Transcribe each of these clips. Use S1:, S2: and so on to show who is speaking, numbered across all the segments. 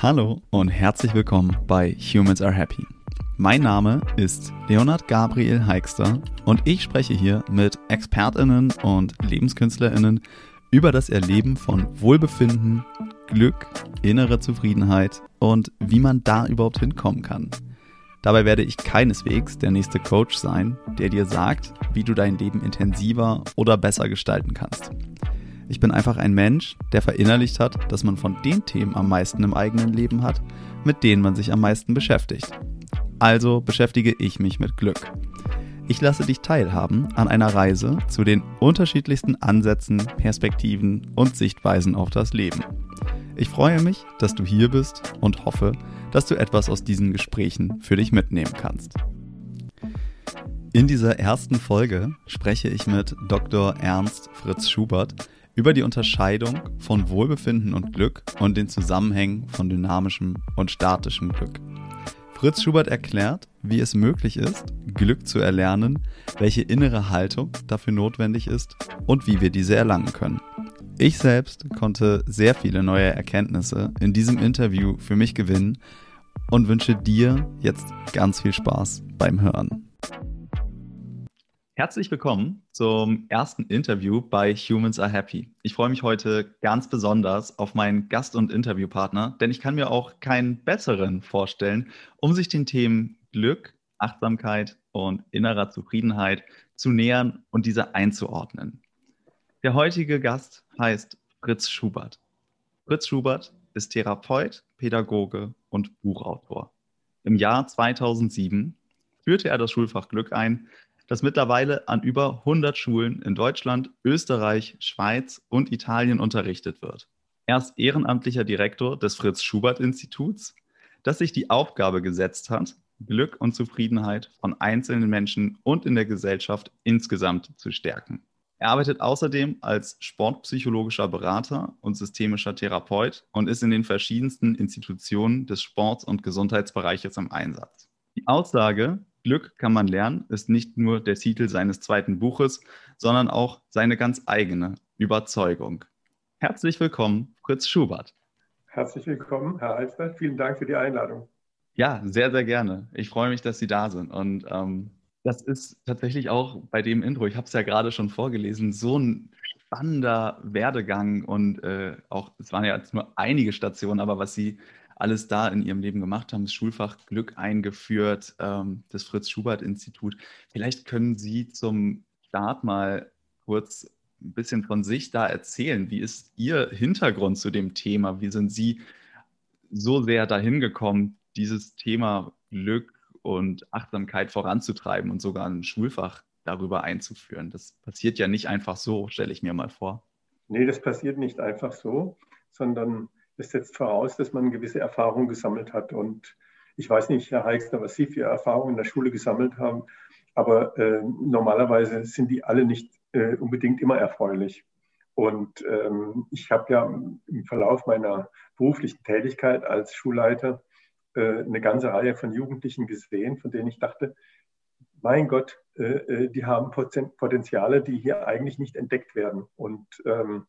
S1: Hallo und herzlich willkommen bei Humans Are Happy. Mein Name ist Leonard Gabriel Heikster und ich spreche hier mit Expertinnen und Lebenskünstlerinnen über das Erleben von Wohlbefinden, Glück, innere Zufriedenheit und wie man da überhaupt hinkommen kann. Dabei werde ich keineswegs der nächste Coach sein, der dir sagt, wie du dein Leben intensiver oder besser gestalten kannst. Ich bin einfach ein Mensch, der verinnerlicht hat, dass man von den Themen am meisten im eigenen Leben hat, mit denen man sich am meisten beschäftigt. Also beschäftige ich mich mit Glück. Ich lasse dich teilhaben an einer Reise zu den unterschiedlichsten Ansätzen, Perspektiven und Sichtweisen auf das Leben. Ich freue mich, dass du hier bist und hoffe, dass du etwas aus diesen Gesprächen für dich mitnehmen kannst. In dieser ersten Folge spreche ich mit Dr. Ernst Fritz Schubert über die Unterscheidung von Wohlbefinden und Glück und den Zusammenhängen von dynamischem und statischem Glück. Fritz Schubert erklärt, wie es möglich ist, Glück zu erlernen, welche innere Haltung dafür notwendig ist und wie wir diese erlangen können. Ich selbst konnte sehr viele neue Erkenntnisse in diesem Interview für mich gewinnen und wünsche dir jetzt ganz viel Spaß beim Hören. Herzlich willkommen zum ersten Interview bei Humans Are Happy. Ich freue mich heute ganz besonders auf meinen Gast- und Interviewpartner, denn ich kann mir auch keinen besseren vorstellen, um sich den Themen Glück, Achtsamkeit und innerer Zufriedenheit zu nähern und diese einzuordnen. Der heutige Gast heißt Fritz Schubert. Fritz Schubert ist Therapeut, Pädagoge und Buchautor. Im Jahr 2007 führte er das Schulfach Glück ein, das mittlerweile an über 100 Schulen in Deutschland, Österreich, Schweiz und Italien unterrichtet wird. Er ist ehrenamtlicher Direktor des Fritz Schubert Instituts, das sich die Aufgabe gesetzt hat, Glück und Zufriedenheit von einzelnen Menschen und in der Gesellschaft insgesamt zu stärken. Er arbeitet außerdem als sportpsychologischer Berater und systemischer Therapeut und ist in den verschiedensten Institutionen des Sports- und Gesundheitsbereiches im Einsatz. Die Aussage, Glück kann man lernen ist nicht nur der Titel seines zweiten Buches, sondern auch seine ganz eigene Überzeugung. Herzlich willkommen, Fritz Schubert.
S2: Herzlich willkommen, Herr Alster. Vielen Dank für die Einladung.
S1: Ja, sehr, sehr gerne. Ich freue mich, dass Sie da sind. Und ähm, das ist tatsächlich auch bei dem Intro, ich habe es ja gerade schon vorgelesen, so ein spannender Werdegang und äh, auch, es waren ja jetzt nur einige Stationen, aber was Sie alles da in ihrem Leben gemacht haben, das Schulfach Glück eingeführt, ähm, das Fritz-Schubert-Institut. Vielleicht können Sie zum Start mal kurz ein bisschen von sich da erzählen. Wie ist Ihr Hintergrund zu dem Thema? Wie sind Sie so sehr dahin gekommen, dieses Thema Glück und Achtsamkeit voranzutreiben und sogar ein Schulfach darüber einzuführen? Das passiert ja nicht einfach so, stelle ich mir mal vor.
S2: Nee, das passiert nicht einfach so, sondern das setzt voraus, dass man gewisse Erfahrungen gesammelt hat. Und ich weiß nicht, Herr Heichster, was Sie für Erfahrungen in der Schule gesammelt haben, aber äh, normalerweise sind die alle nicht äh, unbedingt immer erfreulich. Und ähm, ich habe ja im Verlauf meiner beruflichen Tätigkeit als Schulleiter äh, eine ganze Reihe von Jugendlichen gesehen, von denen ich dachte, mein Gott, äh, äh, die haben Potenziale, die hier eigentlich nicht entdeckt werden. Und ähm,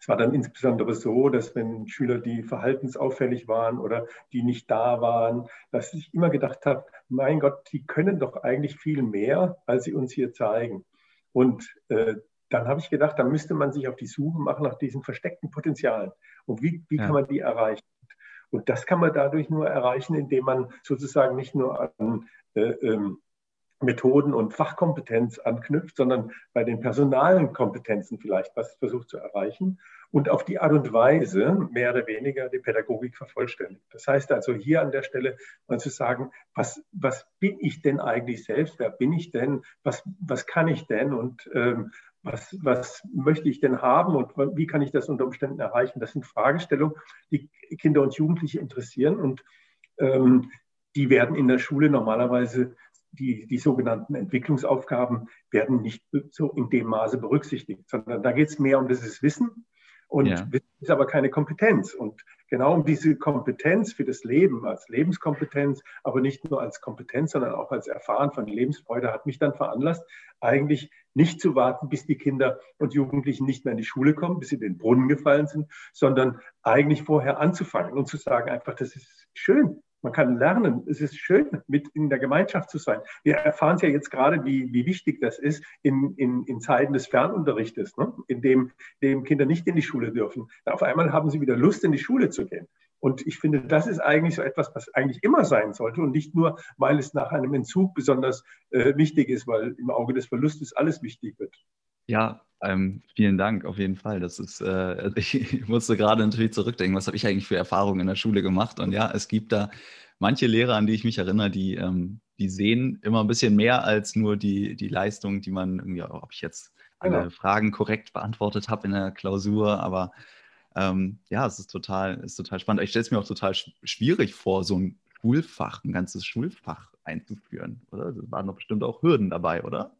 S2: es war dann insbesondere so, dass wenn Schüler, die verhaltensauffällig waren oder die nicht da waren, dass ich immer gedacht habe, mein Gott, die können doch eigentlich viel mehr, als sie uns hier zeigen. Und äh, dann habe ich gedacht, da müsste man sich auf die Suche machen nach diesen versteckten Potenzialen. Und wie, wie ja. kann man die erreichen? Und das kann man dadurch nur erreichen, indem man sozusagen nicht nur an äh, ähm, Methoden und Fachkompetenz anknüpft, sondern bei den personalen Kompetenzen vielleicht was versucht zu erreichen und auf die Art und Weise mehr oder weniger die Pädagogik vervollständigt. Das heißt also hier an der Stelle mal zu sagen, was, was bin ich denn eigentlich selbst? Wer bin ich denn? Was, was kann ich denn? Und ähm, was, was möchte ich denn haben und wie kann ich das unter Umständen erreichen? Das sind Fragestellungen, die Kinder und Jugendliche interessieren und ähm, die werden in der Schule normalerweise die, die sogenannten Entwicklungsaufgaben werden nicht so in dem Maße berücksichtigt, sondern da geht es mehr um dieses Wissen Und ja. Wissen ist aber keine Kompetenz. Und genau um diese Kompetenz für das Leben, als Lebenskompetenz, aber nicht nur als Kompetenz, sondern auch als Erfahren von Lebensfreude, hat mich dann veranlasst, eigentlich nicht zu warten, bis die Kinder und Jugendlichen nicht mehr in die Schule kommen, bis sie in den Brunnen gefallen sind, sondern eigentlich vorher anzufangen und zu sagen, einfach, das ist schön, man kann lernen. Es ist schön, mit in der Gemeinschaft zu sein. Wir erfahren es ja jetzt gerade, wie, wie wichtig das ist in, in, in Zeiten des Fernunterrichtes, ne? in dem, dem Kinder nicht in die Schule dürfen. Auf einmal haben sie wieder Lust, in die Schule zu gehen. Und ich finde, das ist eigentlich so etwas, was eigentlich immer sein sollte und nicht nur, weil es nach einem Entzug besonders äh, wichtig ist, weil im Auge des Verlustes alles wichtig wird.
S1: Ja, ähm, vielen Dank, auf jeden Fall. Das ist, äh, ich musste gerade natürlich zurückdenken, was habe ich eigentlich für Erfahrungen in der Schule gemacht? Und ja, es gibt da manche Lehrer, an die ich mich erinnere, die, ähm, die sehen immer ein bisschen mehr als nur die, die Leistung, die man irgendwie, ob ich jetzt alle genau. Fragen korrekt beantwortet habe in der Klausur, aber ähm, ja, es ist total, ist total spannend. Ich stelle es mir auch total schwierig vor, so ein Schulfach, ein ganzes Schulfach einzuführen, oder? Da waren doch bestimmt auch Hürden dabei, oder?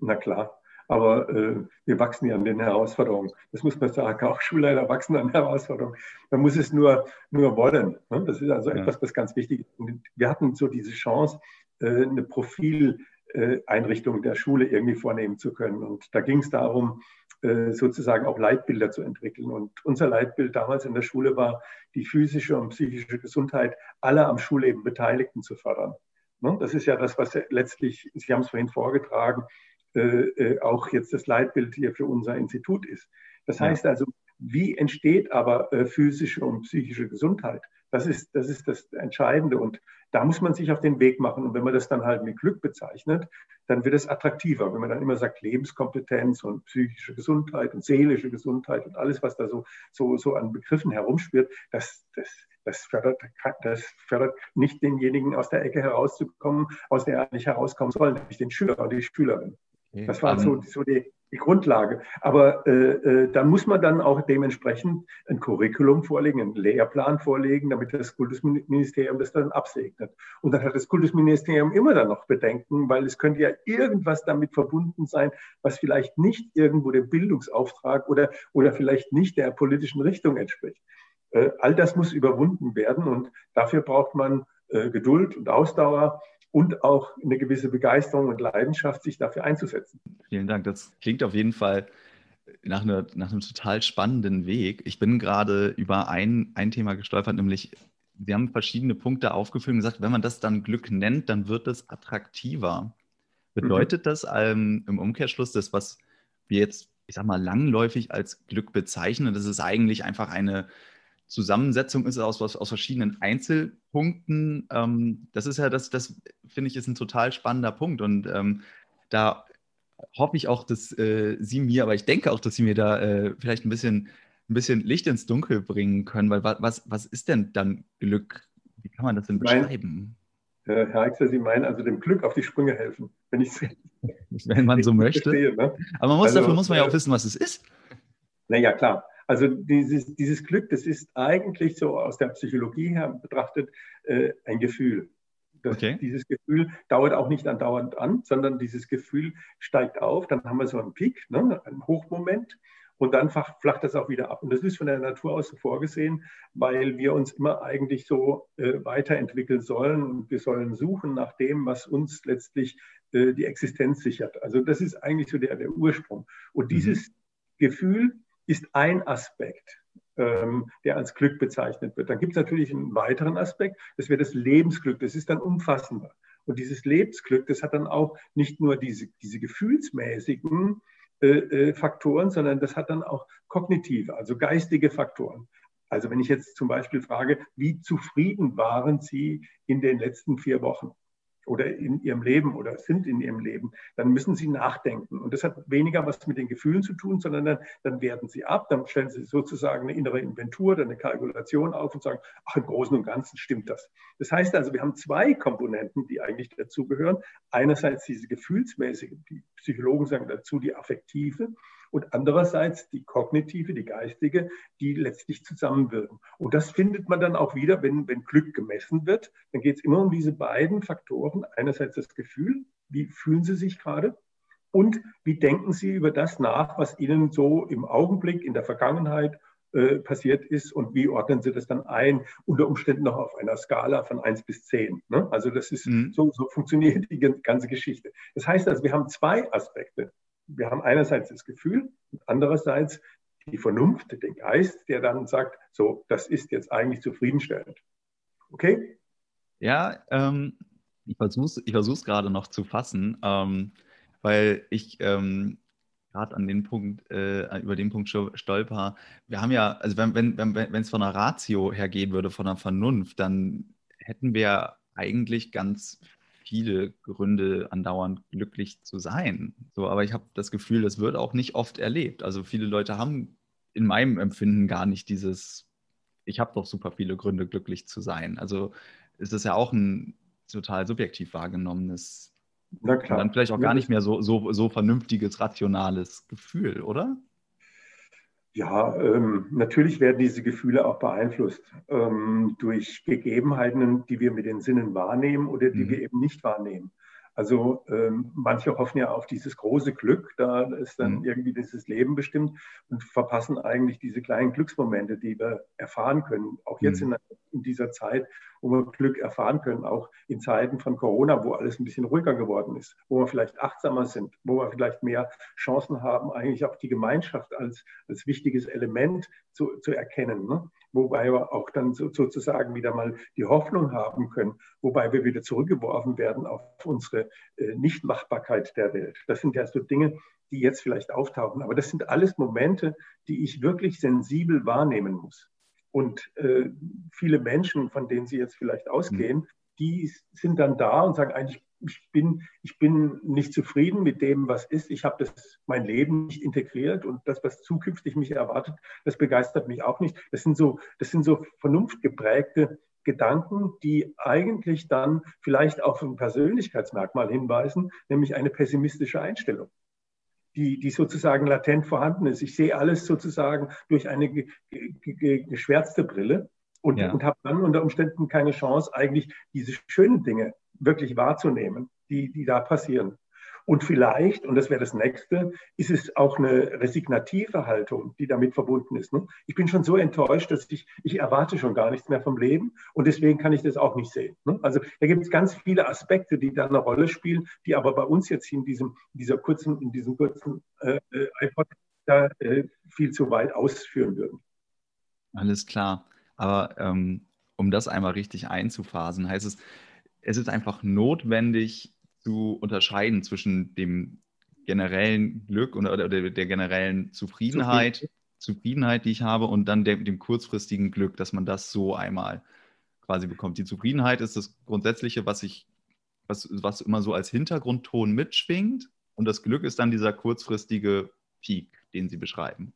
S2: Na klar. Aber äh, wir wachsen ja an den Herausforderungen. Das muss man sagen. Auch Schulleiter wachsen an Herausforderungen. Man muss es nur, nur wollen. Ne? Das ist also ja. etwas, was ganz wichtig ist. Und wir hatten so diese Chance, äh, eine Profileinrichtung der Schule irgendwie vornehmen zu können. Und da ging es darum, äh, sozusagen auch Leitbilder zu entwickeln. Und unser Leitbild damals in der Schule war, die physische und psychische Gesundheit aller am Schulleben Beteiligten zu fördern. Ne? Das ist ja das, was letztlich, Sie haben es vorhin vorgetragen, äh, äh, auch jetzt das Leitbild hier für unser Institut ist. Das heißt also, wie entsteht aber äh, physische und psychische Gesundheit? Das ist, das ist das Entscheidende. Und da muss man sich auf den Weg machen. Und wenn man das dann halt mit Glück bezeichnet, dann wird es attraktiver. Wenn man dann immer sagt, Lebenskompetenz und psychische Gesundheit und seelische Gesundheit und alles, was da so, so, so an Begriffen herumspürt, das, das, das fördert, das fördert nicht denjenigen aus der Ecke herauszukommen, aus der er eigentlich herauskommen soll, nämlich den Schüler oder die Schülerin. Das war so, so die, die, Grundlage. Aber äh, äh, da muss man dann auch dementsprechend ein Curriculum vorlegen, einen Lehrplan vorlegen, damit das Kultusministerium das dann absegnet. Und dann hat das Kultusministerium immer dann noch Bedenken, weil es könnte ja irgendwas damit verbunden sein, was vielleicht nicht irgendwo dem Bildungsauftrag oder, oder vielleicht nicht der politischen Richtung entspricht. Äh, all das muss überwunden werden und dafür braucht man äh, Geduld und Ausdauer und auch eine gewisse Begeisterung und Leidenschaft, sich dafür einzusetzen.
S1: Vielen Dank. Das klingt auf jeden Fall nach, einer, nach einem total spannenden Weg. Ich bin gerade über ein, ein Thema gestolpert, nämlich Sie haben verschiedene Punkte aufgeführt und gesagt, wenn man das dann Glück nennt, dann wird es attraktiver. Bedeutet mhm. das ähm, im Umkehrschluss, das, was wir jetzt, ich sag mal, langläufig als Glück bezeichnen, das ist eigentlich einfach eine Zusammensetzung ist aus, aus verschiedenen Einzelpunkten. Ähm, das ist ja, das, das finde ich, ist ein total spannender Punkt. Und ähm, da hoffe ich auch, dass äh, Sie mir, aber ich denke auch, dass Sie mir da äh, vielleicht ein bisschen, ein bisschen Licht ins Dunkel bringen können, weil was, was ist denn dann Glück? Wie kann man das denn beschreiben?
S2: Äh, Herr Eichser, Sie meinen also dem Glück auf die Sprünge helfen, wenn ich
S1: Wenn man so möchte. Verstehe, ne? Aber man muss, also, dafür muss man ja auch äh, wissen, was es ist.
S2: Naja, klar. Also dieses, dieses Glück, das ist eigentlich so aus der Psychologie her betrachtet äh, ein Gefühl. Das, okay. Dieses Gefühl dauert auch nicht andauernd an, sondern dieses Gefühl steigt auf, dann haben wir so einen Peak, ne, einen Hochmoment und dann flacht das auch wieder ab. Und das ist von der Natur aus so vorgesehen, weil wir uns immer eigentlich so äh, weiterentwickeln sollen und wir sollen suchen nach dem, was uns letztlich äh, die Existenz sichert. Also das ist eigentlich so der, der Ursprung. Und mhm. dieses mhm. Gefühl, ist ein Aspekt, ähm, der als Glück bezeichnet wird. Dann gibt es natürlich einen weiteren Aspekt, das wäre das Lebensglück, das ist dann umfassender. Und dieses Lebensglück, das hat dann auch nicht nur diese, diese gefühlsmäßigen äh, äh, Faktoren, sondern das hat dann auch kognitive, also geistige Faktoren. Also wenn ich jetzt zum Beispiel frage, wie zufrieden waren Sie in den letzten vier Wochen? Oder in ihrem Leben oder sind in ihrem Leben, dann müssen sie nachdenken. Und das hat weniger was mit den Gefühlen zu tun, sondern dann, dann werten sie ab, dann stellen sie sozusagen eine innere Inventur oder eine Kalkulation auf und sagen, ach, im Großen und Ganzen stimmt das. Das heißt also, wir haben zwei Komponenten, die eigentlich dazugehören. Einerseits diese gefühlsmäßige, die Psychologen sagen dazu die affektive und andererseits die kognitive, die geistige, die letztlich zusammenwirken. Und das findet man dann auch wieder, wenn, wenn Glück gemessen wird. Dann geht es immer um diese beiden Faktoren. Einerseits das Gefühl, wie fühlen Sie sich gerade? Und wie denken Sie über das nach, was Ihnen so im Augenblick, in der Vergangenheit äh, passiert ist und wie ordnen Sie das dann ein, unter Umständen noch auf einer Skala von 1 bis 10. Ne? Also das ist, mhm. so, so funktioniert die ganze Geschichte. Das heißt also, wir haben zwei Aspekte. Wir haben einerseits das Gefühl und andererseits die Vernunft, den Geist, der dann sagt, so, das ist jetzt eigentlich zufriedenstellend. Okay?
S1: Ja, ähm, ich versuche es gerade noch zu fassen, ähm, weil ich ähm, gerade an den Punkt, äh, über den Punkt stolper. Wir haben ja, also wenn es wenn, wenn, von einer Ratio hergehen würde, von einer Vernunft, dann hätten wir eigentlich ganz viele Gründe, andauernd glücklich zu sein. So, aber ich habe das Gefühl, das wird auch nicht oft erlebt. Also viele Leute haben in meinem Empfinden gar nicht dieses, ich habe doch super viele Gründe, glücklich zu sein. Also ist es ja auch ein total subjektiv wahrgenommenes dann vielleicht auch gar nicht mehr so, so, so vernünftiges, rationales Gefühl, oder?
S2: Ja, ähm, natürlich werden diese Gefühle auch beeinflusst ähm, durch Gegebenheiten, die wir mit den Sinnen wahrnehmen oder die mhm. wir eben nicht wahrnehmen. Also ähm, manche hoffen ja auf dieses große Glück, da ist dann mhm. irgendwie dieses Leben bestimmt und verpassen eigentlich diese kleinen Glücksmomente, die wir erfahren können. Auch jetzt mhm. in, in, dieser Zeit, wo wir Glück erfahren können, auch in Zeiten von Corona, wo alles ein bisschen ruhiger geworden ist, wo wir vielleicht achtsamer sind, wo wir vielleicht mehr Chancen haben, eigentlich auch die Gemeinschaft als, als wichtiges Element zu, zu erkennen. Ne? Wobei wir auch dann so, sozusagen wieder mal die Hoffnung haben können, wobei wir wieder zurückgeworfen werden auf unsere äh, Nichtmachbarkeit der Welt. Das sind ja so Dinge, die jetzt vielleicht auftauchen. Aber das sind alles Momente, die ich wirklich sensibel wahrnehmen muss. Und äh, viele Menschen, von denen Sie jetzt vielleicht ausgehen, mhm. die sind dann da und sagen eigentlich, ich bin, ich bin nicht zufrieden mit dem, was ist. Ich habe das mein Leben nicht integriert und das, was zukünftig mich erwartet, das begeistert mich auch nicht. Das sind so, das sind so vernunftgeprägte Gedanken, die eigentlich dann vielleicht auf ein Persönlichkeitsmerkmal hinweisen, nämlich eine pessimistische Einstellung. Die, die sozusagen latent vorhanden ist. Ich sehe alles sozusagen durch eine ge, ge, geschwärzte Brille und, ja. und habe dann unter Umständen keine Chance, eigentlich diese schönen Dinge wirklich wahrzunehmen, die, die da passieren. Und vielleicht, und das wäre das nächste, ist es auch eine resignative Haltung, die damit verbunden ist. Ne? Ich bin schon so enttäuscht, dass ich, ich erwarte schon gar nichts mehr vom Leben und deswegen kann ich das auch nicht sehen. Ne? Also da gibt es ganz viele Aspekte, die da eine Rolle spielen, die aber bei uns jetzt in diesem, dieser kurzen, in diesem kurzen äh, äh iPod da äh, viel zu weit ausführen würden.
S1: Alles klar. Aber ähm, um das einmal richtig einzuphasen, heißt es, es ist einfach notwendig zu unterscheiden zwischen dem generellen Glück oder, oder der generellen Zufriedenheit, Zufriedenheit, die ich habe, und dann dem, dem kurzfristigen Glück, dass man das so einmal quasi bekommt. Die Zufriedenheit ist das Grundsätzliche, was ich, was, was immer so als Hintergrundton mitschwingt, und das Glück ist dann dieser kurzfristige Peak, den Sie beschreiben.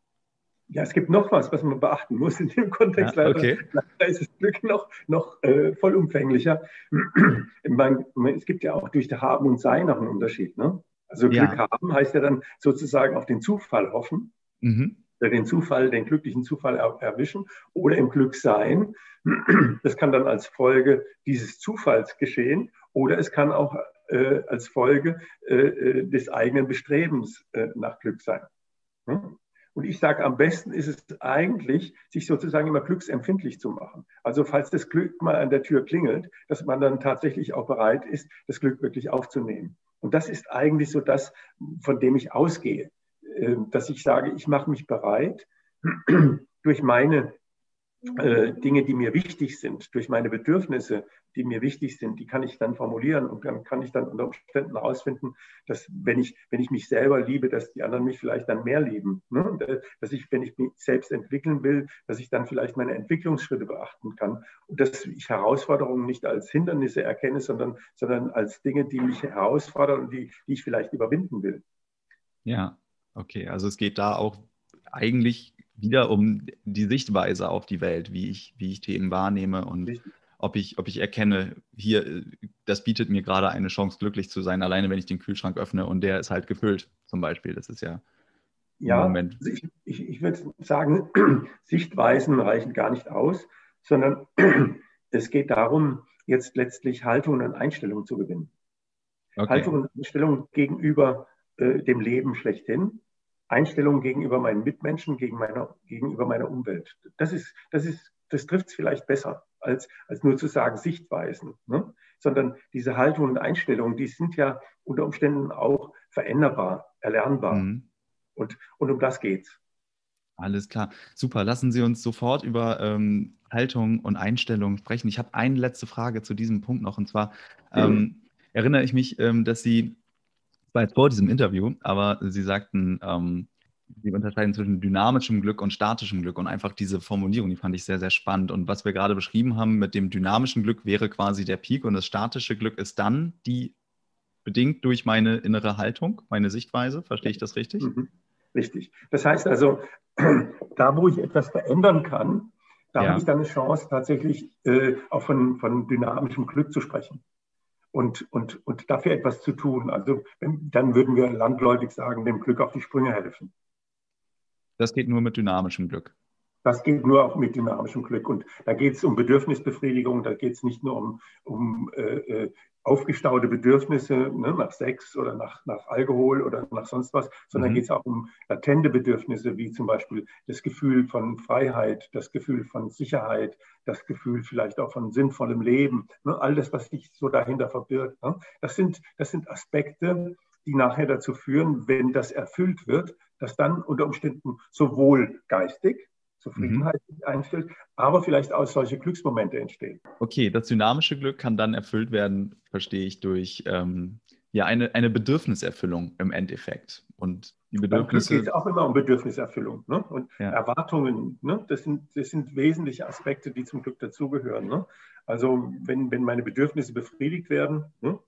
S2: Ja, es gibt noch was, was man beachten muss in dem Kontext. Ja, okay. Da ist das Glück noch, noch äh, vollumfänglicher. Man, es gibt ja auch durch das Haben und Sein noch einen Unterschied. Ne? Also Glück ja. haben heißt ja dann sozusagen auf den Zufall hoffen, mhm. den Zufall, den glücklichen Zufall er, erwischen oder im Glück sein. Das kann dann als Folge dieses Zufalls geschehen oder es kann auch äh, als Folge äh, äh des eigenen Bestrebens äh, nach Glück sein. Hm? Und ich sage, am besten ist es eigentlich, sich sozusagen immer glücksempfindlich zu machen. Also falls das Glück mal an der Tür klingelt, dass man dann tatsächlich auch bereit ist, das Glück wirklich aufzunehmen. Und das ist eigentlich so das, von dem ich ausgehe, ähm, dass ich sage, ich mache mich bereit, durch meine äh, Dinge, die mir wichtig sind, durch meine Bedürfnisse, die mir wichtig sind, die kann ich dann formulieren und dann kann ich dann unter Umständen herausfinden, dass wenn ich, wenn ich mich selber liebe, dass die anderen mich vielleicht dann mehr lieben. Ne? Äh, dass ich, wenn ich mich selbst entwickeln will, dass ich dann vielleicht meine Entwicklungsschritte beachten kann und dass ich Herausforderungen nicht als Hindernisse erkenne, sondern, sondern als Dinge, die mich herausfordern und die, die ich vielleicht überwinden will.
S1: Ja, okay. Also es geht da auch eigentlich wieder um die Sichtweise auf die Welt, wie ich, wie ich Themen wahrnehme und ob ich, ob ich erkenne, hier, das bietet mir gerade eine Chance, glücklich zu sein, alleine wenn ich den Kühlschrank öffne und der ist halt gefüllt, zum Beispiel. Das ist ja.
S2: Ja, Moment. Ich, ich, ich würde sagen, Sichtweisen reichen gar nicht aus, sondern es geht darum, jetzt letztlich Haltung und Einstellung zu gewinnen. Okay. Haltung und Einstellung gegenüber äh, dem Leben schlechthin, Einstellung gegenüber meinen Mitmenschen, gegen meiner, gegenüber meiner Umwelt. Das ist, das ist, das trifft es vielleicht besser, als, als nur zu sagen Sichtweisen. Ne? Sondern diese Haltung und Einstellungen, die sind ja unter Umständen auch veränderbar, erlernbar. Mhm. Und, und um das geht's.
S1: Alles klar. Super. Lassen Sie uns sofort über ähm, Haltung und Einstellung sprechen. Ich habe eine letzte Frage zu diesem Punkt noch. Und zwar ähm, erinnere ich mich, ähm, dass Sie, war jetzt vor diesem Interview, aber Sie sagten, ähm, Sie unterscheiden zwischen dynamischem Glück und statischem Glück und einfach diese Formulierung, die fand ich sehr, sehr spannend. Und was wir gerade beschrieben haben mit dem dynamischen Glück wäre quasi der Peak und das statische Glück ist dann die bedingt durch meine innere Haltung, meine Sichtweise. Verstehe ich das richtig? Mhm.
S2: Richtig. Das heißt also, da wo ich etwas verändern kann, da ja. habe ich dann eine Chance, tatsächlich äh, auch von, von dynamischem Glück zu sprechen und, und, und dafür etwas zu tun. Also dann würden wir landläufig sagen, dem Glück auf die Sprünge helfen.
S1: Das geht nur mit dynamischem Glück.
S2: Das geht nur auch mit dynamischem Glück. Und da geht es um Bedürfnisbefriedigung, da geht es nicht nur um, um äh, äh aufgestaute Bedürfnisse ne, nach Sex oder nach, nach Alkohol oder nach sonst was, sondern mhm. geht es auch um latente Bedürfnisse, wie zum Beispiel das Gefühl von Freiheit, das Gefühl von Sicherheit, das Gefühl vielleicht auch von sinnvollem Leben, ne, all das, was sich so dahinter verbirgt. Ne, das, sind, das sind Aspekte, die nachher dazu führen, wenn das erfüllt wird, dass dann unter Umständen sowohl geistig, Zufriedenheit mhm. einstellt, aber vielleicht auch solche Glücksmomente entstehen.
S1: Okay, das dynamische Glück kann dann erfüllt werden, verstehe ich, durch ähm, ja, eine, eine Bedürfniserfüllung im Endeffekt. Und die Bedürfnisse.
S2: Es geht auch immer um Bedürfniserfüllung ne? und ja. Erwartungen. Ne? Das, sind, das sind wesentliche Aspekte, die zum Glück dazugehören. Ne? Also, wenn, wenn meine Bedürfnisse befriedigt werden, ne?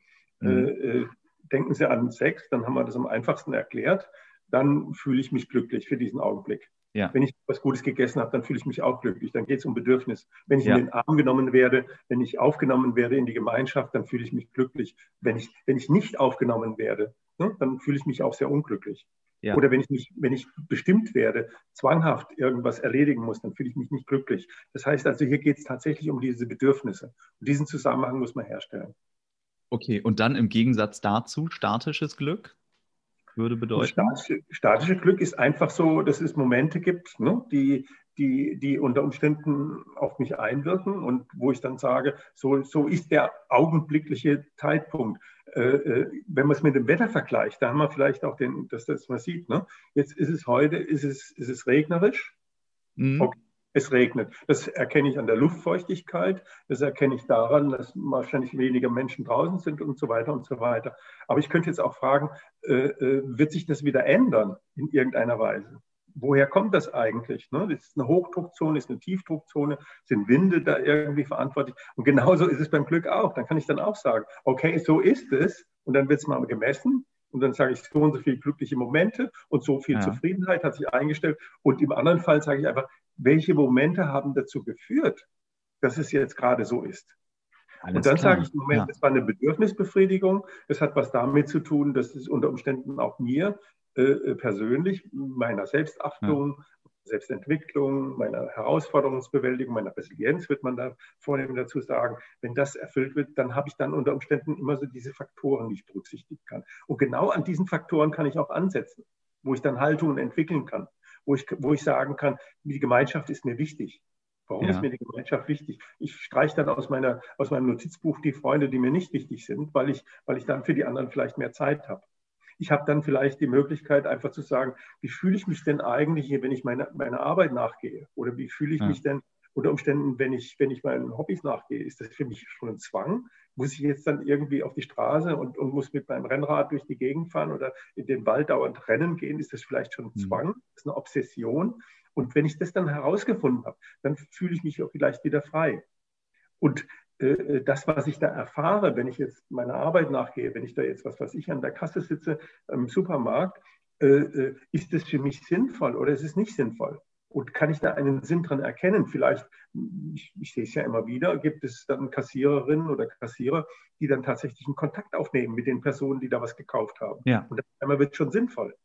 S2: mhm. äh, äh, denken Sie an Sex, dann haben wir das am einfachsten erklärt. Dann fühle ich mich glücklich für diesen Augenblick. Ja. Wenn ich was Gutes gegessen habe, dann fühle ich mich auch glücklich. Dann geht es um Bedürfnis. Wenn ich ja. in den Arm genommen werde, wenn ich aufgenommen werde in die Gemeinschaft, dann fühle ich mich glücklich. Wenn ich, wenn ich nicht aufgenommen werde, ne, dann fühle ich mich auch sehr unglücklich. Ja. Oder wenn ich, mich, wenn ich bestimmt werde, zwanghaft irgendwas erledigen muss, dann fühle ich mich nicht glücklich. Das heißt also, hier geht es tatsächlich um diese Bedürfnisse. Und diesen Zusammenhang muss man herstellen.
S1: Okay, und dann im Gegensatz dazu statisches Glück? Würde bedeuten?
S2: Statische, statische, Glück ist einfach so, dass es Momente gibt, ne, die, die, die unter Umständen auf mich einwirken und wo ich dann sage, so, so ist der augenblickliche Zeitpunkt. Äh, äh, wenn man es mit dem Wetter vergleicht, da haben wir vielleicht auch den, dass das man sieht. Ne? Jetzt ist es heute, ist es, ist es regnerisch. Mhm. Okay es regnet. Das erkenne ich an der Luftfeuchtigkeit, das erkenne ich daran, dass wahrscheinlich weniger Menschen draußen sind und so weiter und so weiter. Aber ich könnte jetzt auch fragen, äh, äh, wird sich das wieder ändern in irgendeiner Weise? Woher kommt das eigentlich? Ne? Das ist eine Hochdruckzone, ist eine Tiefdruckzone, sind Winde da irgendwie verantwortlich? Und genauso ist es beim Glück auch. Dann kann ich dann auch sagen, okay, so ist es. Und dann wird es mal gemessen und dann sage ich so und so viele glückliche Momente und so viel ja. Zufriedenheit hat sich eingestellt. Und im anderen Fall sage ich einfach, welche Momente haben dazu geführt, dass es jetzt gerade so ist. Alles und dann klar. sage ich, Moment, es war eine Bedürfnisbefriedigung. Es hat was damit zu tun, dass es unter Umständen auch mir äh persönlich, meiner Selbstachtung, ja. Selbstentwicklung, meiner Herausforderungsbewältigung, meiner Resilienz, wird man da vornehm dazu sagen. Wenn das erfüllt wird, dann habe ich dann unter Umständen immer so diese Faktoren, die ich berücksichtigen kann. Und genau an diesen Faktoren kann ich auch ansetzen, wo ich dann Haltungen entwickeln kann wo ich, wo ich sagen kann, die Gemeinschaft ist mir wichtig. Warum ja. ist mir die Gemeinschaft wichtig? Ich streiche dann aus, meiner, aus meinem Notizbuch die Freunde, die mir nicht wichtig sind, weil ich, weil ich dann für die anderen vielleicht mehr Zeit habe. Ich habe dann vielleicht die Möglichkeit, einfach zu sagen, wie fühle ich mich denn eigentlich, wenn ich meine, meiner Arbeit nachgehe? Oder wie fühle ich ja. mich denn unter Umständen, wenn ich, wenn ich meinen Hobbys nachgehe? Ist das für mich schon ein Zwang? muss ich jetzt dann irgendwie auf die Straße und, und, muss mit meinem Rennrad durch die Gegend fahren oder in den Wald dauernd rennen gehen? Ist das vielleicht schon ein mhm. Zwang? Das ist eine Obsession. Und wenn ich das dann herausgefunden habe, dann fühle ich mich auch vielleicht wieder frei. Und äh, das, was ich da erfahre, wenn ich jetzt meiner Arbeit nachgehe, wenn ich da jetzt, was weiß ich, an der Kasse sitze im Supermarkt, äh, äh ist das für mich sinnvoll oder ist es nicht sinnvoll? Und kann ich da einen Sinn dran erkennen? Vielleicht, ich, ich sehe es ja immer wieder, gibt es dann Kassiererinnen oder Kassierer, die dann tatsächlich einen Kontakt aufnehmen mit den Personen, die da was gekauft haben. Ja. Und einmal wird es schon sinnvoll.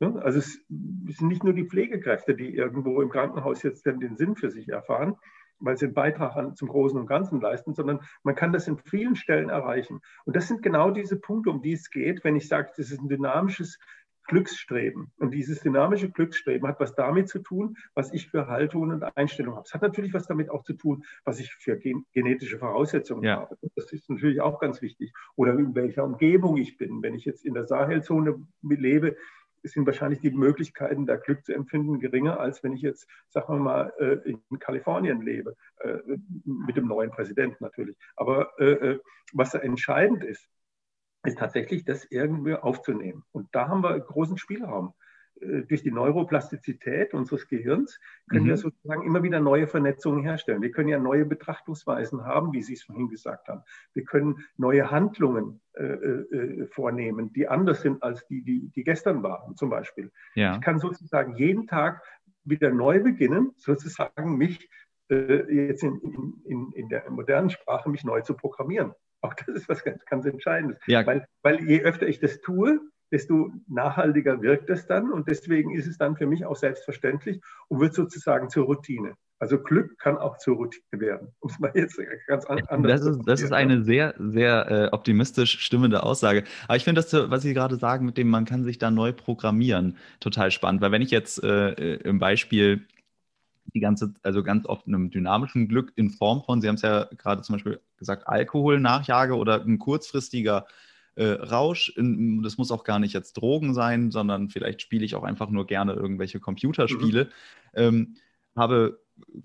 S2: Also es, sind nicht nur die Pflegekräfte, die irgendwo im Krankenhaus jetzt dann den Sinn für sich erfahren, weil sie einen Beitrag an, zum Großen und Ganzen leisten, sondern man kann das in vielen Stellen erreichen. Und das sind genau diese Punkte, um die es geht, wenn ich sage, das ist ein dynamisches Glücksstreben. Und dieses dynamische Glücksstreben hat was damit zu tun, was ich für Haltung und Einstellung habe. Es hat natürlich was damit auch zu tun, was ich für gen genetische Voraussetzungen ja. habe. Das ist natürlich auch ganz wichtig. Oder in welcher Umgebung ich bin. Wenn ich jetzt in der Sahelzone lebe, sind wahrscheinlich die Möglichkeiten, da Glück zu empfinden, geringer, als wenn ich jetzt, sagen wir mal, äh, in Kalifornien lebe, äh, mit dem neuen Präsidenten natürlich. Aber äh, was entscheidend ist, ist tatsächlich, das irgendwie aufzunehmen. Und da haben wir großen Spielraum. Äh, durch die Neuroplastizität unseres Gehirns können mhm. wir sozusagen immer wieder neue Vernetzungen herstellen. Wir können ja neue Betrachtungsweisen haben, wie Sie es vorhin gesagt haben. Wir können neue Handlungen äh, äh, vornehmen, die anders sind als die, die, die gestern waren, zum Beispiel. Ja. Ich kann sozusagen jeden Tag wieder neu beginnen, sozusagen mich äh, jetzt in, in, in der modernen Sprache mich neu zu programmieren. Auch das ist was ganz, ganz Entscheidendes. Ja. Weil, weil je öfter ich das tue, desto nachhaltiger wirkt es dann. Und deswegen ist es dann für mich auch selbstverständlich und wird sozusagen zur Routine. Also Glück kann auch zur Routine werden, um es mal jetzt ganz
S1: anders das ist, Das ist eine sehr, sehr äh, optimistisch stimmende Aussage. Aber ich finde das, was Sie gerade sagen, mit dem man kann sich da neu programmieren, total spannend. Weil wenn ich jetzt äh, äh im Beispiel die ganze, also ganz oft einem dynamischen Glück in Form von, Sie haben es ja gerade zum Beispiel gesagt, Alkohol nachjage oder ein kurzfristiger äh, Rausch. In, das muss auch gar nicht jetzt Drogen sein, sondern vielleicht spiele ich auch einfach nur gerne irgendwelche Computerspiele. Mhm. Ähm, habe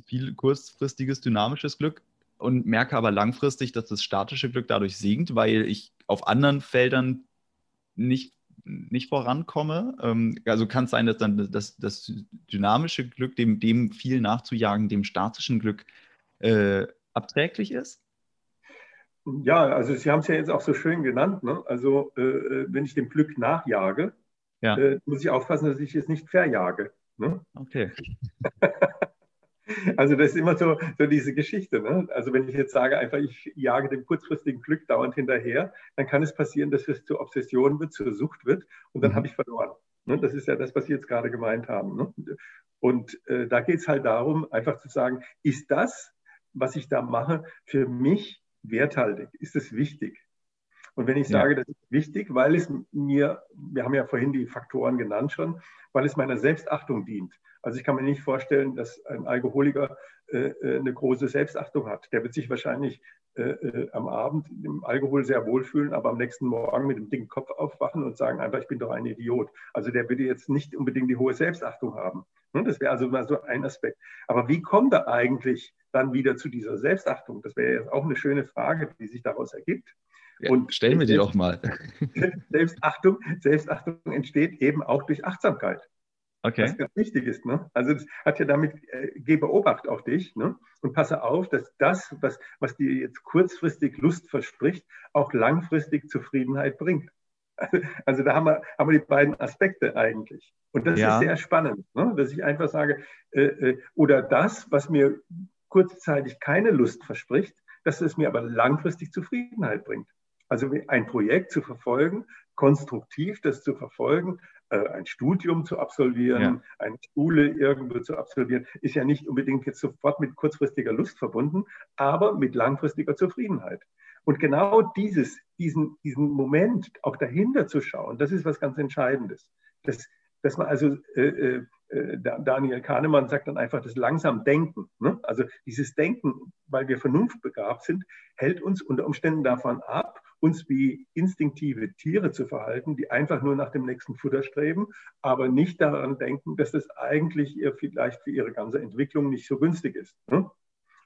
S1: viel kurzfristiges, dynamisches Glück und merke aber langfristig, dass das statische Glück dadurch sinkt, weil ich auf anderen Feldern nicht nicht vorankomme. Ähm, also kann es sein, dass dann das, das dynamische Glück, dem, dem viel nachzujagen, dem statischen Glück äh, abträglich ist?
S2: Ja, also Sie haben es ja jetzt auch so schön genannt. Ne? Also äh, äh, wenn ich dem Glück nachjage, ja. äh, muss ich aufpassen, dass ich es nicht verjage. Ne?
S1: Okay.
S2: Also das ist immer so, so diese Geschichte. Ne? Also wenn ich jetzt sage, einfach ich jage dem kurzfristigen Glück dauernd hinterher, dann kann es passieren, dass es zur Obsession wird, zur Sucht wird und dann mhm. habe ich verloren. Ne? Das ist ja das, was Sie jetzt gerade gemeint haben. Ne? Und äh, da geht es halt darum, einfach zu sagen, ist das, was ich da mache, für mich werthaltig? Ist es wichtig? Und wenn ich sage, ja. das ist wichtig, weil es mir, wir haben ja vorhin die Faktoren genannt schon, weil es meiner Selbstachtung dient. Also ich kann mir nicht vorstellen, dass ein Alkoholiker äh, äh, eine große Selbstachtung hat. Der wird sich wahrscheinlich äh, äh, am Abend im Alkohol sehr wohlfühlen, aber am nächsten Morgen mit dem dicken Kopf aufwachen und sagen einfach, ich bin doch ein Idiot. Also der würde jetzt nicht unbedingt die hohe Selbstachtung haben. Hm, das wäre also mal so ein Aspekt. Aber wie kommt er eigentlich dann wieder zu dieser Selbstachtung? Das wäre jetzt auch eine schöne Frage, die sich daraus ergibt.
S1: Ja, und stellen wir die doch mal.
S2: Selbstachtung, Selbstachtung entsteht eben auch durch Achtsamkeit. Okay. Was ganz wichtig ist. Ne? Also das hat ja damit, äh, geh beobacht auf dich ne? und passe auf, dass das, was, was dir jetzt kurzfristig Lust verspricht, auch langfristig Zufriedenheit bringt. Also da haben wir, haben wir die beiden Aspekte eigentlich. Und das ja. ist sehr spannend, ne? dass ich einfach sage, äh, äh, oder das, was mir kurzzeitig keine Lust verspricht, dass es mir aber langfristig Zufriedenheit bringt. Also ein Projekt zu verfolgen, konstruktiv das zu verfolgen, äh, ein Studium zu absolvieren, ja. eine Schule irgendwo zu absolvieren, ist ja nicht unbedingt jetzt sofort mit kurzfristiger Lust verbunden, aber mit langfristiger Zufriedenheit. Und genau dieses, diesen, diesen Moment auch dahinter zu schauen, das ist was ganz Entscheidendes. Das, dass man also, äh, äh, äh Daniel Kahnemann sagt dann einfach das langsam Denken. Ne? Also dieses Denken, weil wir vernunftbegabt sind, hält uns unter Umständen davon ab, uns wie instinktive Tiere zu verhalten, die einfach nur nach dem nächsten Futter streben, aber nicht daran denken, dass das eigentlich ihr vielleicht für ihre ganze Entwicklung nicht so günstig ist. Ne?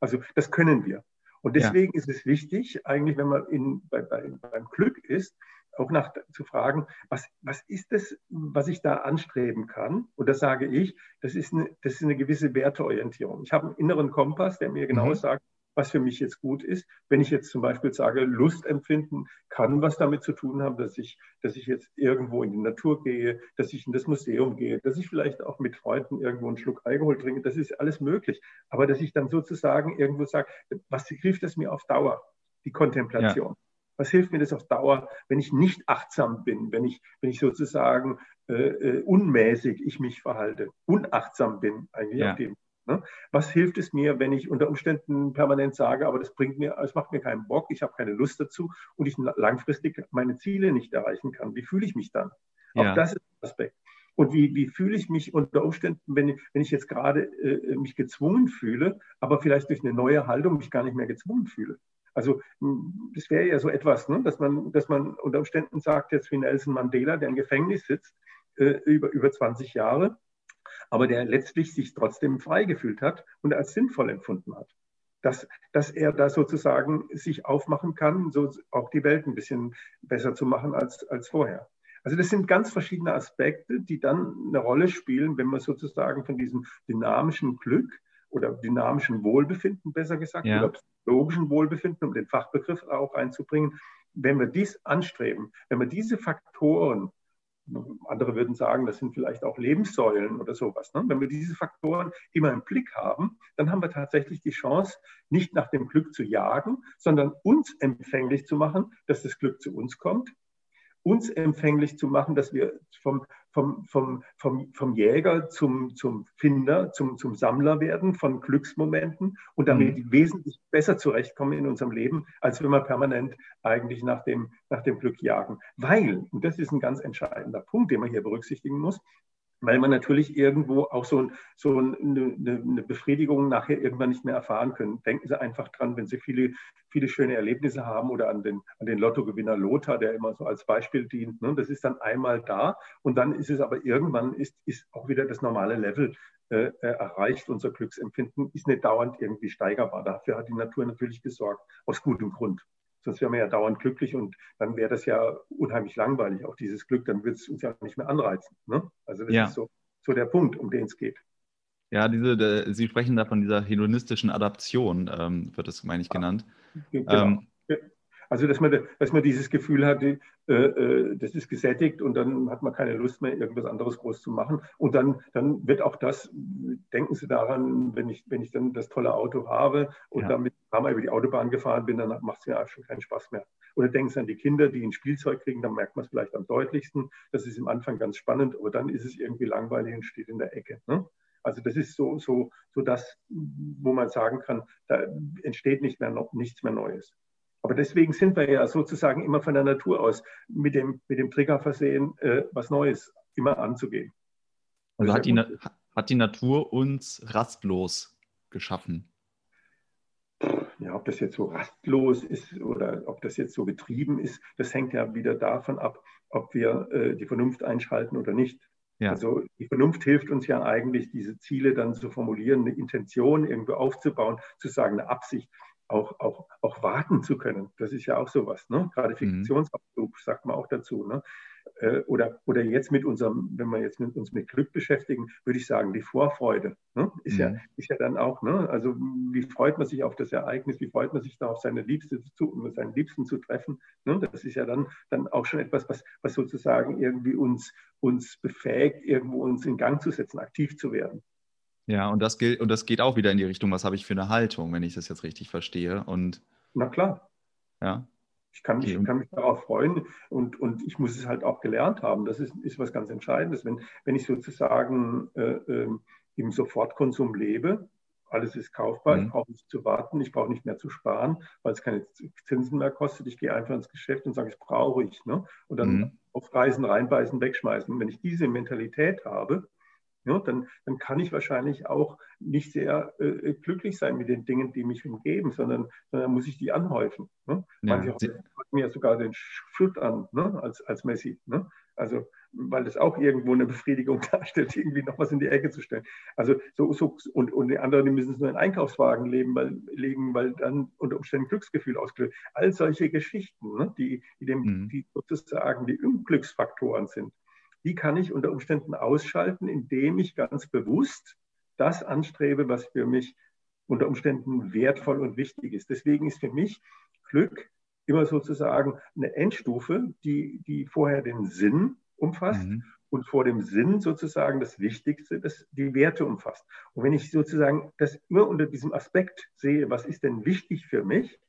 S2: Also das können wir. Und deswegen ja. ist es wichtig, eigentlich, wenn man in, bei, bei, beim Glück ist, auch nach zu fragen, was, was ist das, was ich da anstreben kann? Und das sage ich, das ist eine, das ist eine gewisse Werteorientierung. Ich habe einen inneren Kompass, der mir genau mhm. sagt, was für mich jetzt gut ist. Wenn ich jetzt zum Beispiel sage, Lust empfinden kann was damit zu tun haben, dass ich, dass ich jetzt irgendwo in die Natur gehe, dass ich in das Museum gehe, dass ich vielleicht auch mit Freunden irgendwo einen Schluck Alkohol trinke, das ist alles möglich. Aber dass ich dann sozusagen irgendwo sage, was hilft es mir auf Dauer? Die Kontemplation. Ja. Was hilft mir das auf Dauer, wenn ich nicht achtsam bin, wenn ich, wenn ich sozusagen äh, äh unmäßig ich mich verhalte, unachtsam bin eigentlich ja. auf dem? Was hilft es mir, wenn ich unter Umständen permanent sage, aber das bringt mir, es macht mir keinen Bock, ich habe keine Lust dazu und ich langfristig meine Ziele nicht erreichen kann? Wie fühle ich mich dann? Ja. Auch das ist ein Aspekt. Und wie, wie fühle ich mich unter Umständen, wenn, wenn ich jetzt gerade äh, mich gezwungen fühle, aber vielleicht durch eine neue Haltung mich gar nicht mehr gezwungen fühle? Also das wäre ja so etwas, ne, dass, man, dass man unter Umständen sagt, jetzt wie Nelson Mandela, der im Gefängnis sitzt, äh, über, über 20 Jahre, aber der letztlich sich trotzdem frei gefühlt hat und als sinnvoll empfunden hat. Dass, dass er da sozusagen sich aufmachen kann, so auch die Welt ein bisschen besser zu machen als, als vorher. Also das sind ganz verschiedene Aspekte, die dann eine Rolle spielen, wenn man sozusagen von diesem dynamischen Glück oder dynamischen Wohlbefinden, besser gesagt, ja. oder psychologischen Wohlbefinden, um den Fachbegriff auch einzubringen, wenn wir dies anstreben, wenn wir diese Faktoren andere würden sagen, das sind vielleicht auch Lebenssäulen oder sowas. Ne? Wenn wir diese Faktoren immer im Blick haben, dann haben wir tatsächlich die Chance, nicht nach dem Glück zu jagen, sondern uns empfänglich zu machen, dass das Glück zu uns kommt uns empfänglich zu machen, dass wir vom, vom, vom, vom, vom Jäger zum, zum Finder, zum, zum Sammler werden von Glücksmomenten und damit mhm. wesentlich besser zurechtkommen in unserem Leben, als wenn wir permanent eigentlich nach dem, nach dem Glück jagen. Weil, und das ist ein ganz entscheidender Punkt, den man hier berücksichtigen muss, weil man natürlich irgendwo auch so, so eine, eine, Befriedigung nachher irgendwann nicht mehr erfahren können. Denken Sie einfach dran, wenn Sie viele, viele schöne Erlebnisse haben oder an den, an den Lottogewinner Lothar, der immer so als Beispiel dient. Ne? Das ist dann einmal da und dann ist es aber irgendwann ist, ist auch wieder das normale Level äh, äh erreicht. Unser Glücksempfinden ist nicht dauernd irgendwie steigerbar. Dafür hat die Natur natürlich gesorgt, aus gutem Grund. Sonst wären wir ja dauernd glücklich und dann wäre das ja unheimlich langweilig, auch dieses Glück, dann würde es uns ja nicht mehr anreizen. Ne? Also das ja. ist so, so der Punkt, um den es geht.
S1: Ja, diese, de, Sie sprechen da von dieser hedonistischen Adaption, ähm, wird es, meine ich, genannt.
S2: Genau. Ähm, also, dass man, dass man dieses Gefühl hat, äh, äh, das ist gesättigt und dann hat man keine Lust mehr, irgendwas anderes groß zu machen. Und dann, dann wird auch das, denken Sie daran, wenn ich, wenn ich dann das tolle Auto habe und ja. damit einmal über die Autobahn gefahren bin, dann macht es mir schon keinen Spaß mehr. Oder denken Sie an die Kinder, die ein Spielzeug kriegen, dann merkt man es vielleicht am deutlichsten. Das ist am Anfang ganz spannend, aber dann ist es irgendwie langweilig und steht in der Ecke. Ne? Also das ist so, so, so das, wo man sagen kann, da entsteht nicht mehr noch, nichts mehr Neues. Aber deswegen sind wir ja sozusagen immer von der Natur aus mit dem, mit dem Trigger versehen, äh, was Neues immer anzugehen.
S1: Also hat die, hat die Natur uns rastlos geschaffen?
S2: Ja, ob das jetzt so rastlos ist oder ob das jetzt so getrieben ist, das hängt ja wieder davon ab, ob wir äh, die Vernunft einschalten oder nicht. Ja. Also die Vernunft hilft uns ja eigentlich, diese Ziele dann zu formulieren, eine Intention irgendwo aufzubauen, zu sagen, eine Absicht auch, auch, auch warten zu können. Das ist ja auch sowas. Ne? Gerade. Fiktionsabzug mhm. sagt man auch dazu. Ne? Äh, oder, oder jetzt mit unserem, wenn wir jetzt mit uns mit Glück beschäftigen, würde ich sagen, die Vorfreude ne? ist, mhm. ja, ist ja dann auch, ne? also wie freut man sich auf das Ereignis, wie freut man sich da auf seine Liebste zu, seinen Liebsten zu treffen. Ne? Das ist ja dann, dann auch schon etwas, was, was sozusagen irgendwie uns, uns befähigt, irgendwo uns in Gang zu setzen, aktiv zu werden.
S1: Ja, und das gilt, und das geht auch wieder in die Richtung, was habe ich für eine Haltung, wenn ich das jetzt richtig verstehe. Und
S2: Na klar.
S1: Ja.
S2: Ich kann, mich, okay. kann mich darauf freuen und, und ich muss es halt auch gelernt haben. Das ist, ist was ganz Entscheidendes. Wenn, wenn ich sozusagen äh, äh, im Sofortkonsum lebe, alles ist kaufbar, mhm. ich brauche nicht zu warten, ich brauche nicht mehr zu sparen, weil es keine Zinsen mehr kostet. Ich gehe einfach ins Geschäft und sage, ich brauche ich. Ne? Und dann mhm. auf Reisen reinbeißen, wegschmeißen. Wenn ich diese Mentalität habe, ja, dann, dann kann ich wahrscheinlich auch nicht sehr äh, glücklich sein mit den Dingen, die mich umgeben, sondern, sondern muss ich die anhäufen. Ne? Ja, Manche halten mir sogar den Schutt an ne? als, als Messi. Ne? Also, weil das auch irgendwo eine Befriedigung darstellt, irgendwie noch was in die Ecke zu stellen. Also so, so und, und die anderen, die müssen es nur in Einkaufswagen leben, weil, legen, weil dann unter Umständen Glücksgefühl ausgelöst. All solche Geschichten, ne? die, die, dem, mhm. die sozusagen die Unglücksfaktoren sind die kann ich unter Umständen ausschalten, indem ich ganz bewusst das anstrebe, was für mich unter Umständen wertvoll und wichtig ist. Deswegen ist für mich Glück immer sozusagen eine Endstufe, die, die vorher den Sinn umfasst mhm. und vor dem Sinn sozusagen das Wichtigste, das die Werte umfasst. Und wenn ich sozusagen das immer unter diesem Aspekt sehe, was ist denn wichtig für mich,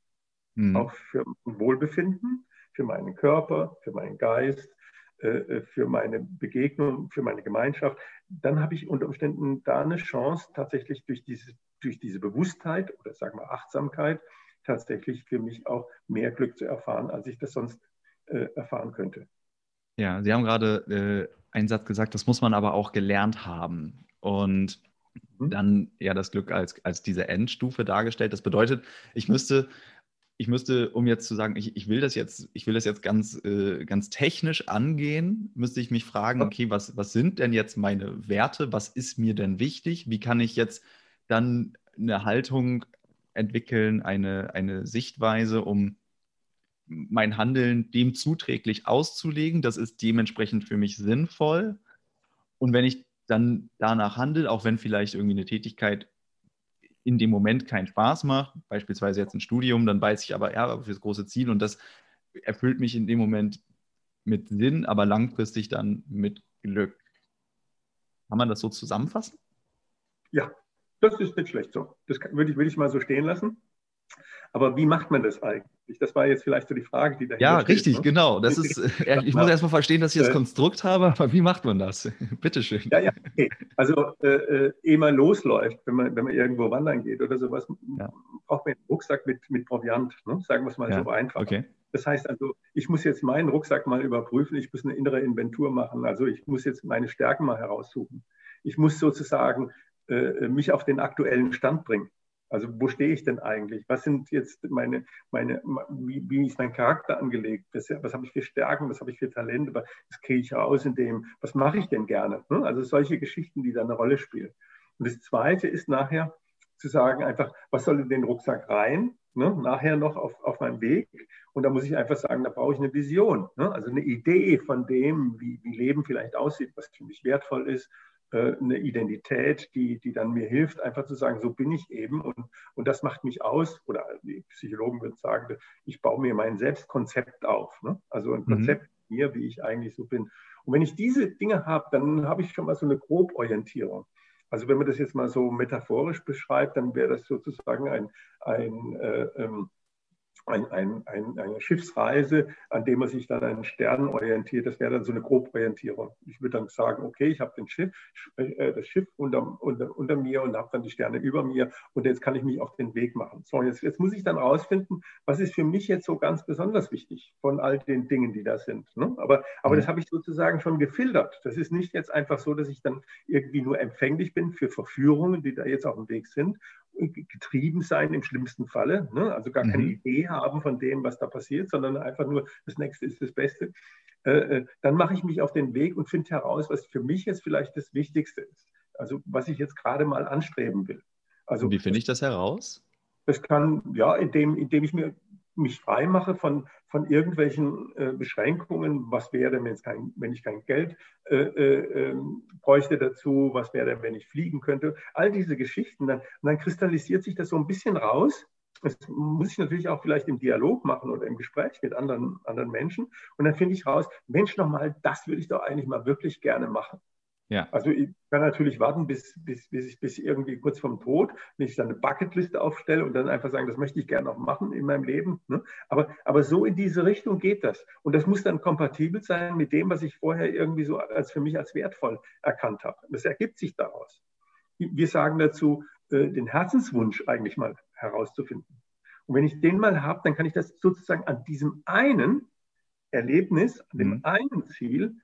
S2: mhm. auch für mein Wohlbefinden, für meinen Körper, für meinen Geist, für meine Begegnung, für meine Gemeinschaft, dann habe ich unter Umständen da eine Chance, tatsächlich durch diese, durch diese Bewusstheit oder sagen wir Achtsamkeit, tatsächlich für mich auch mehr Glück zu erfahren, als ich das sonst äh, erfahren könnte.
S1: Ja, Sie haben gerade äh, einen Satz gesagt, das muss man aber auch gelernt haben. Und mhm. dann ja das Glück als, als diese Endstufe dargestellt. Das bedeutet, ich müsste, ich müsste, um jetzt zu sagen, ich, ich will das jetzt, ich will das jetzt ganz, äh, ganz technisch angehen, müsste ich mich fragen, okay, was, was sind denn jetzt meine Werte? Was ist mir denn wichtig? Wie kann ich jetzt dann eine Haltung entwickeln, eine, eine Sichtweise, um mein Handeln dem zuträglich auszulegen. Das ist dementsprechend für mich sinnvoll. Und wenn ich dann danach handle, auch wenn vielleicht irgendwie eine Tätigkeit in dem Moment keinen Spaß macht, beispielsweise jetzt ein Studium, dann weiß ich aber, ja, für das große Ziel und das erfüllt mich in dem Moment mit Sinn, aber langfristig dann mit Glück. Kann man das so zusammenfassen?
S2: Ja, das ist nicht schlecht so. Das würde ich, würde ich mal so stehen lassen. Aber wie macht man das eigentlich? Das war jetzt vielleicht so die Frage, die
S1: dahinter Ja, steht, richtig, ne? genau. Das ist, äh, ich muss erst mal verstehen, dass ich das äh, Konstrukt habe, aber wie macht man das? Bitteschön.
S2: Ja, ja, okay. Also, äh, äh, ehe man losläuft, wenn man, wenn man irgendwo wandern geht oder sowas, ja. braucht man einen Rucksack mit, mit Proviant, ne? sagen wir es mal ja. so einfach. Okay. Das heißt also, ich muss jetzt meinen Rucksack mal überprüfen, ich muss eine innere Inventur machen, also ich muss jetzt meine Stärken mal heraussuchen. Ich muss sozusagen äh, mich auf den aktuellen Stand bringen. Also wo stehe ich denn eigentlich? Was sind jetzt meine, meine wie, wie ist mein Charakter angelegt? Was, was habe ich für Stärken? Was habe ich für Talente? Was kriege ich raus in dem? Was mache ich denn gerne? Ne? Also solche Geschichten, die da eine Rolle spielen. Und das Zweite ist nachher zu sagen einfach, was soll in den Rucksack rein? Ne? Nachher noch auf, auf meinem Weg. Und da muss ich einfach sagen, da brauche ich eine Vision. Ne? Also eine Idee von dem, wie, wie Leben vielleicht aussieht, was für mich wertvoll ist, eine Identität, die, die dann mir hilft, einfach zu sagen, so bin ich eben und, und das macht mich aus. Oder die Psychologen würden sagen, ich baue mir mein Selbstkonzept auf. Ne? Also ein mhm. Konzept mir, wie ich eigentlich so bin. Und wenn ich diese Dinge habe, dann habe ich schon mal so eine Groborientierung. Also wenn man das jetzt mal so metaphorisch beschreibt, dann wäre das sozusagen ein, ein äh, ähm, ein, ein, ein, eine Schiffsreise, an dem man sich dann an Sternen orientiert. Das wäre dann so eine Groborientierung. Ich würde dann sagen, okay, ich habe Schiff, äh, das Schiff unter, unter, unter mir und habe dann die Sterne über mir und jetzt kann ich mich auf den Weg machen. So, jetzt, jetzt muss ich dann rausfinden, was ist für mich jetzt so ganz besonders wichtig von all den Dingen, die da sind. Ne? Aber, aber das mhm. habe ich sozusagen schon gefiltert. Das ist nicht jetzt einfach so, dass ich dann irgendwie nur empfänglich bin für Verführungen, die da jetzt auf dem Weg sind getrieben sein im schlimmsten Falle, ne? also gar keine mhm. Idee haben von dem, was da passiert, sondern einfach nur, das nächste ist das Beste, äh, äh, dann mache ich mich auf den Weg und finde heraus, was für mich jetzt vielleicht das Wichtigste ist. Also was ich jetzt gerade mal anstreben will.
S1: Also, Wie finde ich das heraus?
S2: Das kann, ja, indem, indem ich mir mich frei mache von, von irgendwelchen äh, Beschränkungen. Was wäre, wenn, kein, wenn ich kein Geld äh, äh, ähm, bräuchte dazu? Was wäre, wenn ich fliegen könnte? All diese Geschichten. Dann, dann kristallisiert sich das so ein bisschen raus. Das muss ich natürlich auch vielleicht im Dialog machen oder im Gespräch mit anderen, anderen Menschen. Und dann finde ich raus, Mensch, nochmal, das würde ich doch eigentlich mal wirklich gerne machen. Ja. Also ich kann natürlich warten, bis, bis, bis ich bis irgendwie kurz vorm Tod, wenn ich dann eine Bucketliste aufstelle und dann einfach sagen, das möchte ich gerne noch machen in meinem Leben. Ne? Aber, aber so in diese Richtung geht das. Und das muss dann kompatibel sein mit dem, was ich vorher irgendwie so als für mich als wertvoll erkannt habe. Das ergibt sich daraus. Wir sagen dazu, äh, den Herzenswunsch eigentlich mal herauszufinden. Und wenn ich den mal habe, dann kann ich das sozusagen an diesem einen Erlebnis, an dem mhm. einen Ziel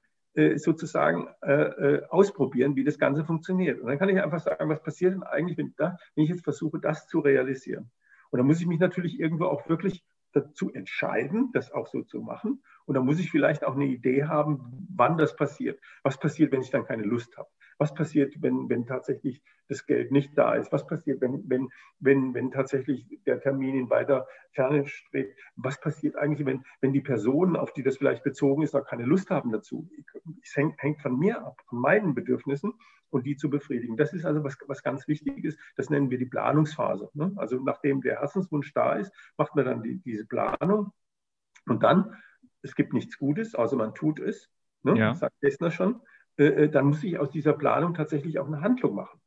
S2: sozusagen äh, äh, ausprobieren, wie das Ganze funktioniert. Und dann kann ich einfach sagen, was passiert denn eigentlich, wenn, da, wenn ich jetzt versuche, das zu realisieren. Und dann muss ich mich natürlich irgendwo auch wirklich dazu entscheiden, das auch so zu machen. Und dann muss ich vielleicht auch eine Idee haben, wann das passiert. Was passiert, wenn ich dann keine Lust habe? Was passiert, wenn, wenn tatsächlich das Geld nicht da ist? Was passiert, wenn, wenn, wenn, wenn tatsächlich der Termin in weiter Ferne strebt? Was passiert eigentlich, wenn, wenn die Personen, auf die das vielleicht bezogen ist, auch keine Lust haben dazu? Es hängt, hängt von mir ab, von meinen Bedürfnissen und die zu befriedigen. Das ist also was, was ganz wichtig ist. Das nennen wir die Planungsphase. Ne? Also nachdem der Herzenswunsch da ist, macht man dann die, diese Planung und dann, es gibt nichts Gutes, außer man tut es. Ne? Ja. sagt Dessner schon. Äh, äh, dann muss ich aus dieser Planung tatsächlich auch eine Handlung machen.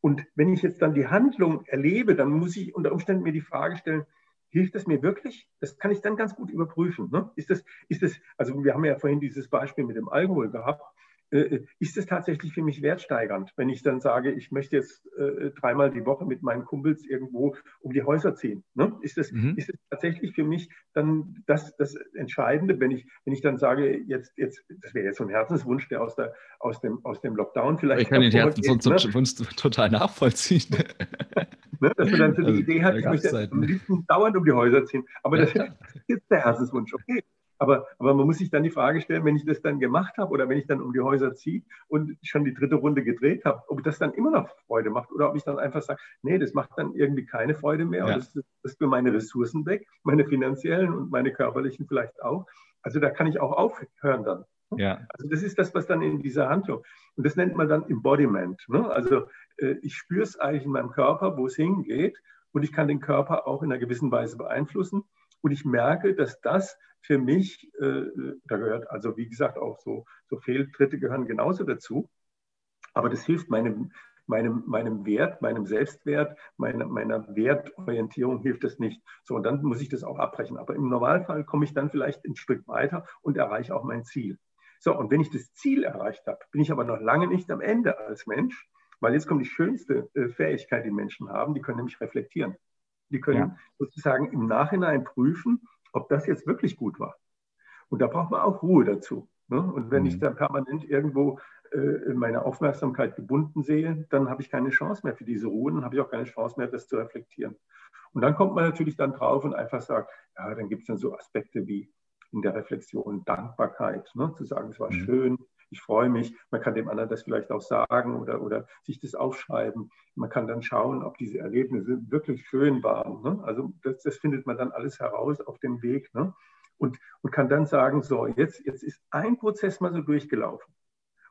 S2: Und wenn ich jetzt dann die Handlung erlebe, dann muss ich unter Umständen mir die Frage stellen, hilft es mir wirklich? Das kann ich dann ganz gut überprüfen. Ne? Ist das, ist das, also wir haben ja vorhin dieses Beispiel mit dem Alkohol gehabt. Äh, äh, ist es tatsächlich für mich wertsteigernd, wenn ich dann sage, ich möchte jetzt äh, dreimal die Woche mit meinen Kumpels irgendwo um die Häuser ziehen? Ne? Ist, es, mhm. ist es tatsächlich für mich dann das, das Entscheidende, wenn ich, wenn ich dann sage, jetzt, jetzt, das wäre jetzt so ein Herzenswunsch, der aus, der, aus, dem, aus dem Lockdown vielleicht.
S1: Ich kann den Herzenswunsch ne? total nachvollziehen.
S2: ne? Dass man dann so die also, Idee hat, ich möchte am liebsten dauernd um die Häuser ziehen. Aber das, das ist jetzt der Herzenswunsch, okay. Aber, aber man muss sich dann die Frage stellen, wenn ich das dann gemacht habe oder wenn ich dann um die Häuser ziehe und schon die dritte Runde gedreht habe, ob das dann immer noch Freude macht oder ob ich dann einfach sage, nee, das macht dann irgendwie keine Freude mehr ja. und das, das ist für meine Ressourcen weg, meine finanziellen und meine körperlichen vielleicht auch. Also da kann ich auch aufhören dann. Ja. Also das ist das, was dann in dieser Handlung. Und das nennt man dann Embodiment. Ne? Also äh, ich spüre es eigentlich in meinem Körper, wo es hingeht und ich kann den Körper auch in einer gewissen Weise beeinflussen. Und ich merke, dass das für mich, äh, da gehört also wie gesagt auch so, so Fehltritte gehören genauso dazu. Aber das hilft meinem, meinem, meinem Wert, meinem Selbstwert, meiner, meiner Wertorientierung hilft das nicht. So, und dann muss ich das auch abbrechen. Aber im Normalfall komme ich dann vielleicht ein Stück weiter und erreiche auch mein Ziel. So, und wenn ich das Ziel erreicht habe, bin ich aber noch lange nicht am Ende als Mensch, weil jetzt kommt die schönste äh, Fähigkeit, die Menschen haben, die können nämlich reflektieren. Die können ja. sozusagen im Nachhinein prüfen, ob das jetzt wirklich gut war. Und da braucht man auch Ruhe dazu. Ne? Und wenn mhm. ich da permanent irgendwo äh, meine Aufmerksamkeit gebunden sehe, dann habe ich keine Chance mehr für diese Ruhe, dann habe ich auch keine Chance mehr, das zu reflektieren. Und dann kommt man natürlich dann drauf und einfach sagt, ja, dann gibt es dann so Aspekte wie in der Reflexion Dankbarkeit, ne? zu sagen, es war mhm. schön, ich freue mich. Man kann dem anderen das vielleicht auch sagen oder, oder sich das aufschreiben. Man kann dann schauen, ob diese Erlebnisse wirklich schön waren. Ne? Also das, das, findet man dann alles heraus auf dem Weg. Ne? Und, und kann dann sagen, so, jetzt, jetzt ist ein Prozess mal so durchgelaufen.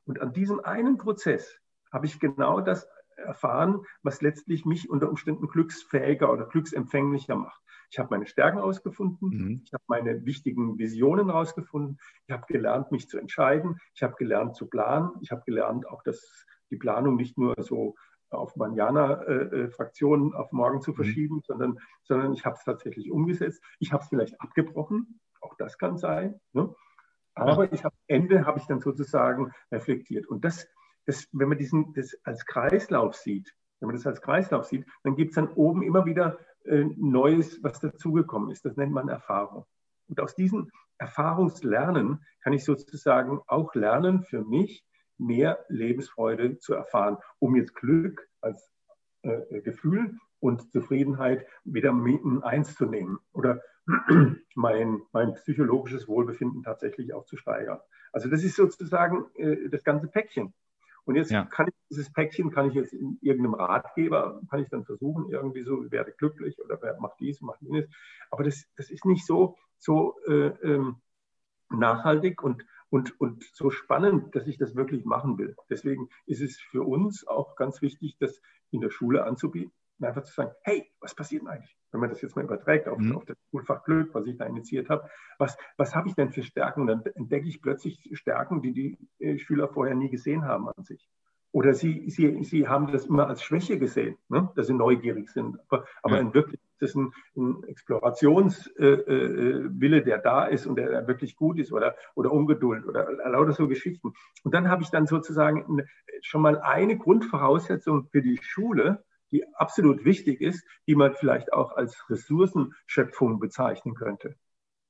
S2: Und an diesem einen Prozess habe ich genau das erfahren, was letztlich mich unter Umständen glücksfähiger oder glücksempfänglicher macht. Ich habe meine Stärken ausgefunden, mhm. ich habe meine wichtigen Visionen rausgefunden, ich habe gelernt, mich zu entscheiden, ich habe gelernt zu planen, ich habe gelernt auch, dass die Planung nicht nur so auf Manjana-Fraktionen äh, auf morgen zu mhm. verschieben, mhm. sondern, sondern ich habe es tatsächlich umgesetzt. Ich habe es vielleicht abgebrochen, auch das kann sein. Ne? Aber ich hab, am Ende habe ich dann sozusagen reflektiert. Und das, das, wenn man diesen das als Kreislauf sieht, wenn man das als Kreislauf sieht, dann gibt es dann oben immer wieder äh, Neues, was dazugekommen ist. Das nennt man Erfahrung. Und aus diesem Erfahrungslernen kann ich sozusagen auch lernen, für mich mehr Lebensfreude zu erfahren, um jetzt Glück als äh, Gefühl und Zufriedenheit wieder in eins zu nehmen oder mein, mein psychologisches Wohlbefinden tatsächlich auch zu steigern. Also das ist sozusagen äh, das ganze Päckchen. Und jetzt ja. kann ich dieses Päckchen, kann ich jetzt in irgendeinem Ratgeber, kann ich dann versuchen, irgendwie so, werde glücklich oder wer macht dies, macht jenes. Aber das, das ist nicht so, so äh, ähm, nachhaltig und, und, und so spannend, dass ich das wirklich machen will. Deswegen ist es für uns auch ganz wichtig, das in der Schule anzubieten und einfach zu sagen, hey, was passiert denn eigentlich? Wenn man das jetzt mal überträgt auf, mhm. auf das Schulfach Glück, was ich da initiiert habe, was, was habe ich denn für Stärken? Und dann entdecke ich plötzlich Stärken, die die äh, Schüler vorher nie gesehen haben an sich. Oder sie, sie, sie haben das immer als Schwäche gesehen, ne? dass sie neugierig sind. Aber, aber ja. in Wirklichkeit ist es ein, ein Explorationswille, äh, äh, der da ist und der, der, wirklich gut ist oder, oder Ungeduld oder lauter so Geschichten. Und dann habe ich dann sozusagen schon mal eine Grundvoraussetzung für die Schule, die absolut wichtig ist, die man vielleicht auch als Ressourcenschöpfung bezeichnen könnte.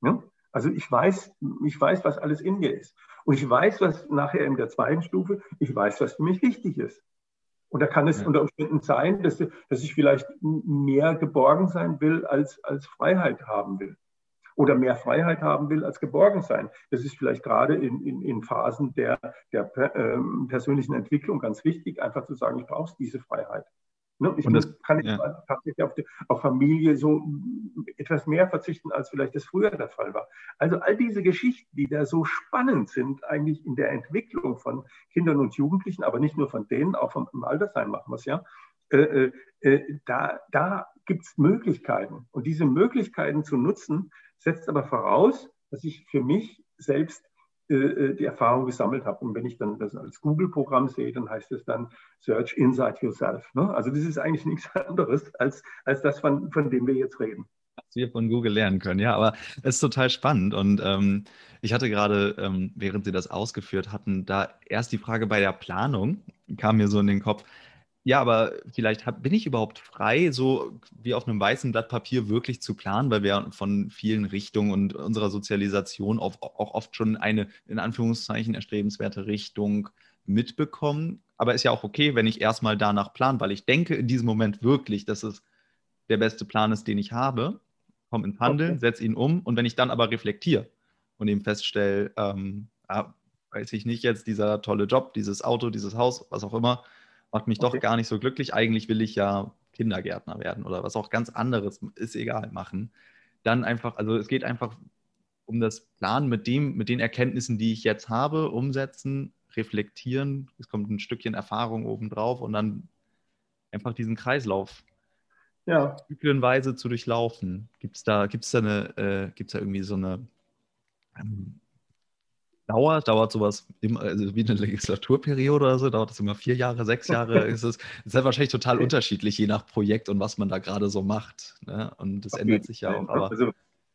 S2: Ja? Also ich weiß, ich weiß, was alles in mir ist. Und ich weiß, was nachher in der zweiten Stufe, ich weiß, was für mich wichtig ist. Und da kann es ja. unter Umständen sein, dass, dass ich vielleicht mehr geborgen sein will, als, als Freiheit haben will. Oder mehr Freiheit haben will, als geborgen sein. Das ist vielleicht gerade in, in, in Phasen der, der äh, persönlichen Entwicklung ganz wichtig, einfach zu sagen, ich brauche diese Freiheit. Ne? Ich und das, kann ich ja. tatsächlich auf, die, auf, Familie so etwas mehr verzichten, als vielleicht das früher der Fall war. Also all diese Geschichten, die da so spannend sind, eigentlich in der Entwicklung von Kindern und Jugendlichen, aber nicht nur von denen, auch vom, im Altersheim machen wir es ja, äh, äh, äh da, da gibt es Möglichkeiten. Und diese Möglichkeiten zu nutzen, setzt aber voraus, dass ich für mich selbst die Erfahrung gesammelt habe. Und wenn ich dann das als Google-Programm sehe, dann heißt es dann Search Inside Yourself. Ne? Also das ist eigentlich nichts anderes als, als das, von, von dem wir jetzt reden.
S1: wir von Google lernen können. Ja, aber es ist total spannend. Und ähm, ich hatte gerade, ähm, während Sie das ausgeführt hatten, da erst die Frage bei der Planung, kam mir so in den Kopf. Ja, aber vielleicht hab, bin ich überhaupt frei, so wie auf einem weißen Blatt Papier wirklich zu planen, weil wir von vielen Richtungen und unserer Sozialisation auch, auch oft schon eine in Anführungszeichen erstrebenswerte Richtung mitbekommen. Aber ist ja auch okay, wenn ich erstmal danach plan, weil ich denke in diesem Moment wirklich, dass es der beste Plan ist, den ich habe komme ins Handeln, okay. setze ihn um und wenn ich dann aber reflektiere und eben feststelle, ähm, ah, weiß ich nicht, jetzt dieser tolle Job, dieses Auto, dieses Haus, was auch immer, macht mich okay. doch gar nicht so glücklich. Eigentlich will ich ja Kindergärtner werden oder was auch ganz anderes, ist egal, machen. Dann einfach, also es geht einfach um das Planen mit dem, mit den Erkenntnissen, die ich jetzt habe, umsetzen, reflektieren. Es kommt ein Stückchen Erfahrung obendrauf und dann einfach diesen Kreislauf ja. zyklenweise zu durchlaufen? Gibt es da, gibt's da, eine, äh, gibt's da irgendwie so eine ähm, Dauer? Dauert sowas im, also wie eine Legislaturperiode oder so? Dauert das immer vier Jahre, sechs Jahre? ist es ist halt wahrscheinlich total unterschiedlich, je nach Projekt und was man da gerade so macht. Ne? Und das Auf ändert sich ja auch.
S2: Also,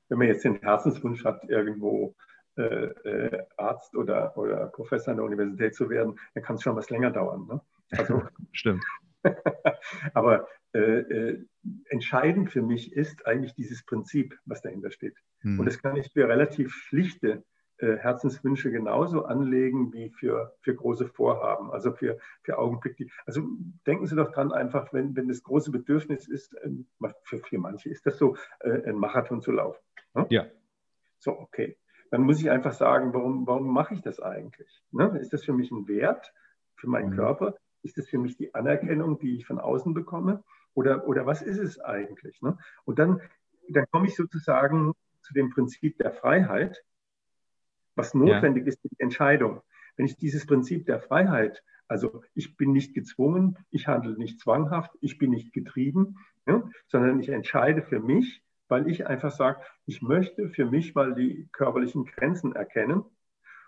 S2: wenn man jetzt den Herzenswunsch hat, irgendwo äh, äh, Arzt oder, oder Professor an der Universität zu werden, dann kann es schon was länger dauern. Ne?
S1: Also, Stimmt.
S2: Aber äh, äh, entscheidend für mich ist eigentlich dieses Prinzip, was dahinter steht. Hm. Und das kann ich für relativ schlichte Herzenswünsche genauso anlegen wie für, für große Vorhaben, also für, für Augenblicke. Also denken Sie doch dran einfach, wenn, wenn das große Bedürfnis ist, ähm, für, für manche ist das so, äh, einen Marathon zu laufen.
S1: Ne? Ja.
S2: So, okay. Dann muss ich einfach sagen, warum, warum mache ich das eigentlich? Ne? Ist das für mich ein Wert für meinen mhm. Körper? Ist das für mich die Anerkennung, die ich von außen bekomme? Oder, oder was ist es eigentlich? Ne? Und dann, dann komme ich sozusagen zu dem Prinzip der Freiheit, was notwendig ja. ist für die Entscheidung. Wenn ich dieses Prinzip der Freiheit, also ich bin nicht gezwungen, ich handle nicht zwanghaft, ich bin nicht getrieben, ja, sondern ich entscheide für mich, weil ich einfach sage, ich möchte für mich mal die körperlichen Grenzen erkennen.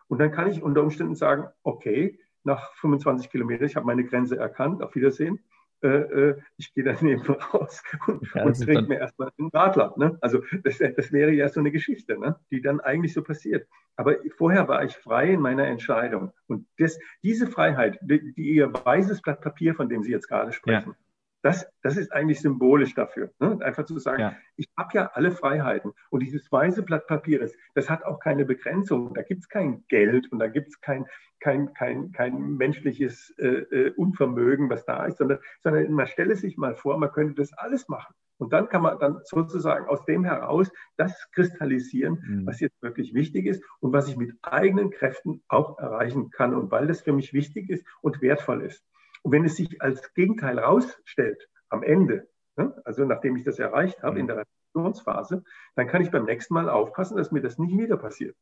S2: Und dann kann ich unter Umständen sagen, okay, nach 25 Kilometern, ich habe meine Grenze erkannt, auf Wiedersehen. Äh, äh, ich gehe daneben raus und, ja, und trinke mir erstmal einen Radler. Ne? Also das, das, wäre ja so eine Geschichte, ne? die dann eigentlich so passiert. Aber vorher war ich frei in meiner Entscheidung. Und das, diese Freiheit, die, die Ihr weißes Blatt Papier, von dem Sie jetzt gerade sprechen. Das, das ist eigentlich symbolisch dafür. Ne? Einfach zu sagen, ja. ich habe ja alle Freiheiten. Und dieses weiße Blatt Papier, das hat auch keine Begrenzung. Da gibt es kein Geld und da gibt es kein, kein, kein, kein menschliches äh, äh, Unvermögen, was da ist, sondern, sondern man stelle sich mal vor, man könnte das alles machen. Und dann kann man dann sozusagen aus dem heraus das kristallisieren, mhm. was jetzt wirklich wichtig ist und was ich mit eigenen Kräften auch erreichen kann. Und weil das für mich wichtig ist und wertvoll ist. Und wenn es sich als Gegenteil herausstellt am Ende, ne, also nachdem ich das erreicht habe in mhm. der Reflexionsphase, dann kann ich beim nächsten Mal aufpassen, dass mir das nicht wieder passiert.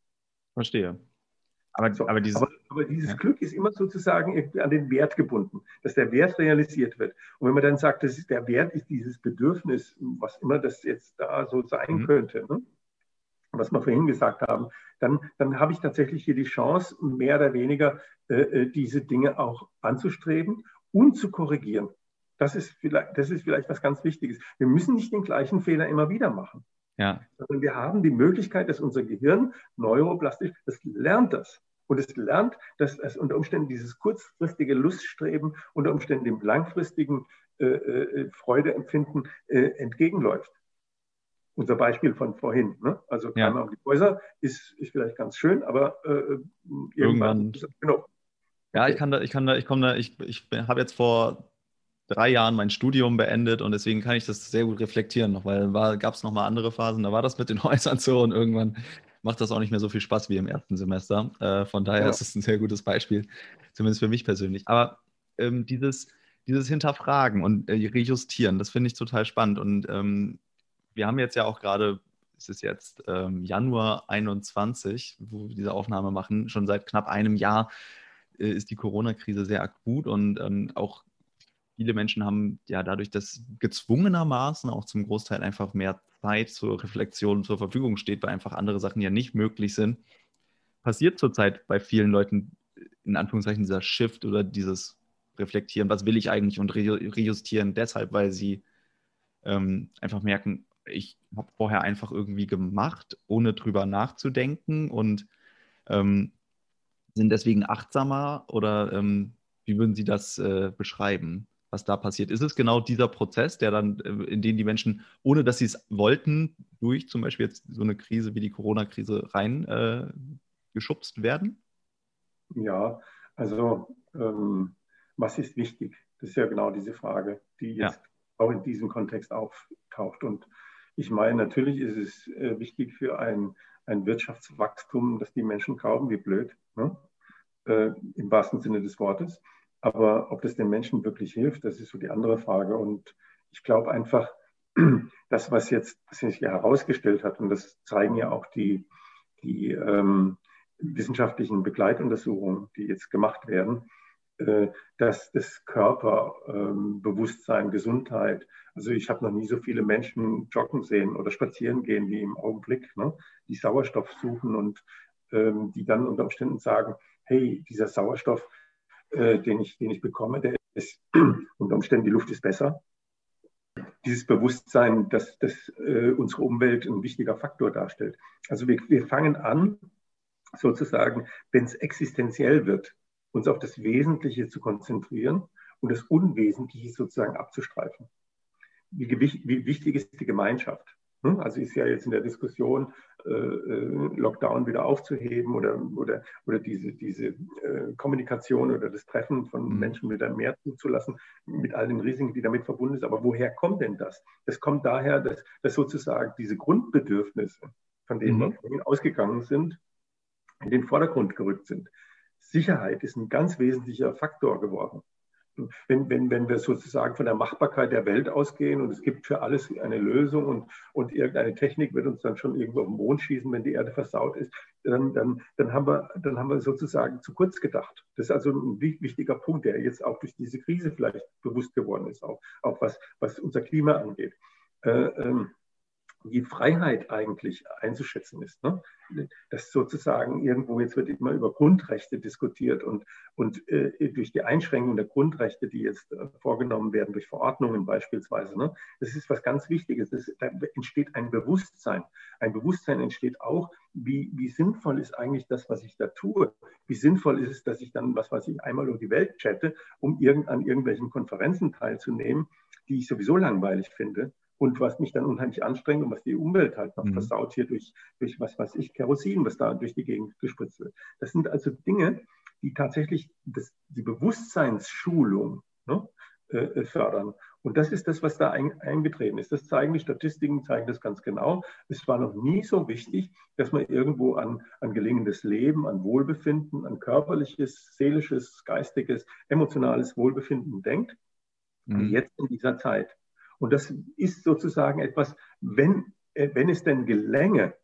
S1: Verstehe.
S2: Aber, so, aber, dieses, aber, aber dieses ja. Glück ist immer sozusagen an den Wert gebunden, dass der Wert realisiert wird. Und wenn man dann sagt, das ist, der Wert ist dieses Bedürfnis, was immer das jetzt da so sein mhm. könnte, ne? Was wir vorhin gesagt haben, dann, dann habe ich tatsächlich hier die Chance, mehr oder weniger äh, äh, diese Dinge auch anzustreben und zu korrigieren. Das ist, vielleicht, das ist vielleicht was ganz Wichtiges. Wir müssen nicht den gleichen Fehler immer wieder machen.
S1: Ja.
S2: Sondern wir haben die Möglichkeit, dass unser Gehirn neuroplastisch, das lernt das. Und es lernt, dass es unter Umständen dieses kurzfristige Luststreben unter Umständen dem langfristigen äh, äh, Freudeempfinden äh, entgegenläuft unser Beispiel von vorhin. Ne? Also ja. einmal um die Häuser ist, ist vielleicht ganz schön, aber äh,
S1: irgendwann, irgendwann genau. Ja, ich kann da, ich kann da, ich komme da, ich, ich habe jetzt vor drei Jahren mein Studium beendet und deswegen kann ich das sehr gut reflektieren noch, weil gab es noch mal andere Phasen, da war das mit den Häusern so und irgendwann macht das auch nicht mehr so viel Spaß wie im ersten Semester. Äh, von daher ja. ist es ein sehr gutes Beispiel, zumindest für mich persönlich. Aber ähm, dieses, dieses Hinterfragen und äh, Rejustieren, das finde ich total spannend und ähm, wir haben jetzt ja auch gerade, es ist jetzt ähm, Januar 21, wo wir diese Aufnahme machen, schon seit knapp einem Jahr äh, ist die Corona-Krise sehr akut und ähm, auch viele Menschen haben ja dadurch, dass gezwungenermaßen auch zum Großteil einfach mehr Zeit zur Reflexion zur Verfügung steht, weil einfach andere Sachen ja nicht möglich sind, passiert zurzeit bei vielen Leuten in Anführungszeichen dieser Shift oder dieses Reflektieren, was will ich eigentlich und rejustieren deshalb, weil sie ähm, einfach merken, ich habe vorher einfach irgendwie gemacht, ohne drüber nachzudenken und ähm, sind deswegen achtsamer oder ähm, wie würden Sie das äh, beschreiben, was da passiert? Ist es genau dieser Prozess, der dann, äh, in den die Menschen, ohne dass sie es wollten, durch zum Beispiel jetzt so eine Krise wie die Corona-Krise rein äh, werden?
S2: Ja, also ähm, was ist wichtig? Das ist ja genau diese Frage, die jetzt ja. auch in diesem Kontext auftaucht. Und ich meine, natürlich ist es äh, wichtig für ein, ein Wirtschaftswachstum, dass die Menschen kaufen, wie blöd, ne? äh, im wahrsten Sinne des Wortes. Aber ob das den Menschen wirklich hilft, das ist so die andere Frage. Und ich glaube einfach, das, was jetzt sich herausgestellt hat, und das zeigen ja auch die, die ähm, wissenschaftlichen Begleituntersuchungen, die jetzt gemacht werden, dass das Körperbewusstsein, ähm, Gesundheit, also ich habe noch nie so viele Menschen joggen sehen oder spazieren gehen wie im Augenblick, ne, die Sauerstoff suchen und ähm, die dann unter Umständen sagen, hey, dieser Sauerstoff, äh, den, ich, den ich bekomme, der ist unter Umständen, die Luft ist besser. Dieses Bewusstsein, dass, dass äh, unsere Umwelt ein wichtiger Faktor darstellt. Also wir, wir fangen an, sozusagen, wenn es existenziell wird, uns auf das Wesentliche zu konzentrieren und das Unwesentliche sozusagen abzustreifen. Wie, wie wichtig ist die Gemeinschaft? Hm? Also ist ja jetzt in der Diskussion, äh, äh, Lockdown wieder aufzuheben oder, oder, oder diese, diese äh, Kommunikation oder das Treffen von mhm. Menschen wieder mehr zuzulassen, mit all den Risiken, die damit verbunden sind. Aber woher kommt denn das? Das kommt daher, dass, dass sozusagen diese Grundbedürfnisse, von denen mhm. wir ausgegangen sind, in den Vordergrund gerückt sind. Sicherheit ist ein ganz wesentlicher Faktor geworden. Wenn, wenn, wenn wir sozusagen von der Machbarkeit der Welt ausgehen und es gibt für alles eine Lösung und, und irgendeine Technik wird uns dann schon irgendwo auf den Mond schießen, wenn die Erde versaut ist, dann, dann, dann, haben, wir, dann haben wir sozusagen zu kurz gedacht. Das ist also ein wichtiger Punkt, der jetzt auch durch diese Krise vielleicht bewusst geworden ist, auch, auch was, was unser Klima angeht. Äh, ähm, die Freiheit eigentlich einzuschätzen ist. Ne? Dass sozusagen irgendwo, jetzt wird immer über Grundrechte diskutiert und, und äh, durch die Einschränkung der Grundrechte, die jetzt äh, vorgenommen werden, durch Verordnungen beispielsweise, ne? das ist was ganz Wichtiges. Das, da entsteht ein Bewusstsein. Ein Bewusstsein entsteht auch, wie, wie sinnvoll ist eigentlich das, was ich da tue? Wie sinnvoll ist es, dass ich dann, was weiß ich, einmal um die Welt chatte, um irgend, an irgendwelchen Konferenzen teilzunehmen, die ich sowieso langweilig finde und was mich dann unheimlich anstrengt und was die Umwelt halt noch mhm. versaut hier durch, durch was weiß ich, Kerosin, was da durch die Gegend gespritzt wird. Das sind also Dinge, die tatsächlich das, die Bewusstseinsschulung ne, äh, fördern. Und das ist das, was da ein, eingetreten ist. Das zeigen die Statistiken, zeigen das ganz genau. Es war noch nie so wichtig, dass man irgendwo an, an gelingendes Leben, an Wohlbefinden, an körperliches, seelisches, geistiges, emotionales Wohlbefinden denkt, mhm. wie jetzt in dieser Zeit. Und das ist sozusagen etwas, wenn, äh, wenn es denn gelänge,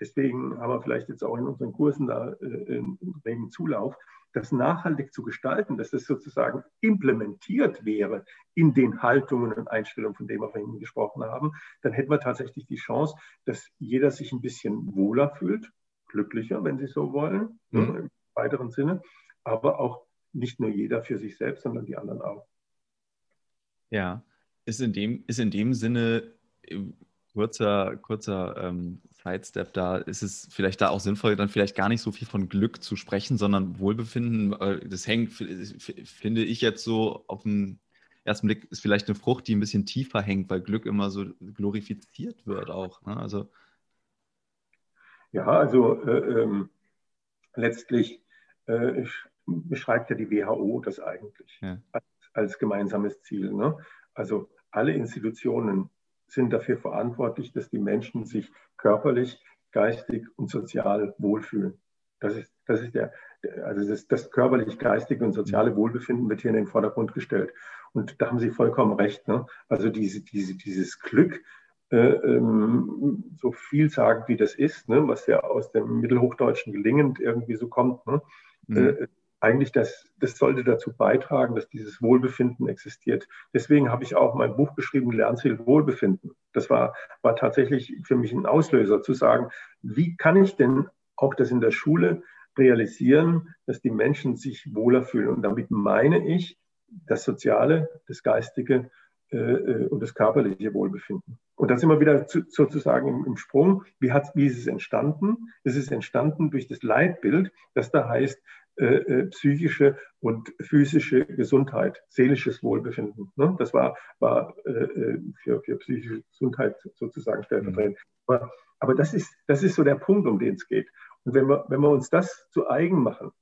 S2: deswegen haben wir vielleicht jetzt auch in unseren Kursen da äh, einen Zulauf, das nachhaltig zu gestalten, dass das sozusagen implementiert wäre in den Haltungen und Einstellungen, von denen wir vorhin gesprochen haben, dann hätten wir tatsächlich die Chance, dass jeder sich ein bisschen wohler fühlt, glücklicher, wenn Sie so wollen, mhm. Im weiteren Sinne, aber auch nicht nur jeder für sich selbst, sondern die anderen auch.
S1: Ja, ist in dem, ist in dem Sinne kurzer, kurzer ähm, Sidestep da, ist es vielleicht da auch sinnvoll, dann vielleicht gar nicht so viel von Glück zu sprechen, sondern Wohlbefinden. Das hängt, finde ich jetzt so auf den ersten Blick, ist vielleicht eine Frucht, die ein bisschen tiefer hängt, weil Glück immer so glorifiziert wird auch. Ne? Also,
S2: ja, also äh, ähm, letztlich äh, beschreibt ja die WHO das eigentlich ja. als, als, gemeinsames Ziel. Ne? Also alle Institutionen sind dafür verantwortlich, dass die Menschen sich körperlich, geistig und sozial wohlfühlen. Das ist, das ist der, also das, das körperlich, geistige und soziale Wohlbefinden wird hier in den Vordergrund gestellt. Und da haben Sie vollkommen recht. Ne? Also diese, diese, dieses Glück, äh, ähm, so vielsagend wie das ist, ne? was ja aus dem Mittelhochdeutschen gelingend irgendwie so kommt, ne? Mhm. Äh, eigentlich das, das sollte dazu beitragen, dass dieses Wohlbefinden existiert. Deswegen habe ich auch mein Buch geschrieben, Lernziel Wohlbefinden. Das war, war tatsächlich für mich ein Auslöser zu sagen, wie kann ich denn auch das in der Schule realisieren, dass die Menschen sich wohler fühlen. Und damit meine ich das Soziale, das Geistige äh, äh, und das körperliche Wohlbefinden. Und da sind wir wieder zu, sozusagen im, im Sprung. Wie, hat, wie ist es entstanden? Es ist entstanden durch das Leitbild, das da heißt, äh, äh, psychische und physische Gesundheit, seelisches Wohlbefinden. Ne? Das war, war äh, äh für, für psychische Gesundheit sozusagen stellvertretend. Mhm. Aber, aber das, ist, das ist so der Punkt, um den es geht. Und wenn wir, wenn wir uns das zu eigen machen,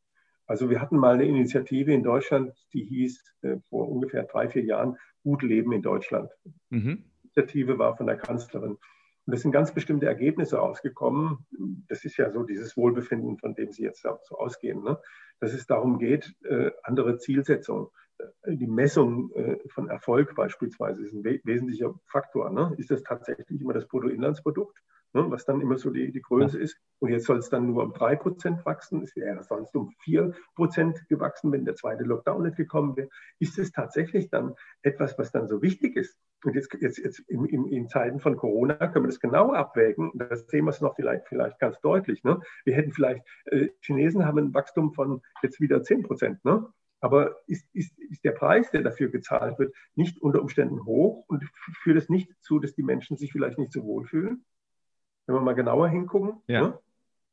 S2: also wir hatten mal eine Initiative in Deutschland, die hieß äh, vor ungefähr drei, vier Jahren Gut Leben in Deutschland. Mhm. Die Initiative war von der Kanzlerin. Und es sind ganz bestimmte Ergebnisse rausgekommen. Das ist ja so dieses Wohlbefinden, von dem Sie jetzt so ausgehen, ne? dass es darum geht, äh, andere Zielsetzungen. Äh, die Messung äh, von Erfolg beispielsweise ist ein wesentlicher Faktor. Ne? Ist das tatsächlich immer das Bruttoinlandsprodukt? Ne, was dann immer so die, die Größe ja. ist. Und jetzt soll es dann nur um 3% wachsen. Es wäre sonst um 4% gewachsen, wenn der zweite Lockdown nicht gekommen wäre. Ist es tatsächlich dann etwas, was dann so wichtig ist? Und jetzt, jetzt, jetzt in, in, in Zeiten von Corona können wir das genau abwägen. Da sehen wir es noch vielleicht, vielleicht ganz deutlich. Ne? Wir hätten vielleicht, äh, Chinesen haben ein Wachstum von jetzt wieder 10% Ne? Aber ist, ist, ist der Preis, der dafür gezahlt wird, nicht unter Umständen hoch und führt es nicht dazu, dass die Menschen sich vielleicht nicht so wohlfühlen? Wenn wir mal genauer hingucken, ja. ne,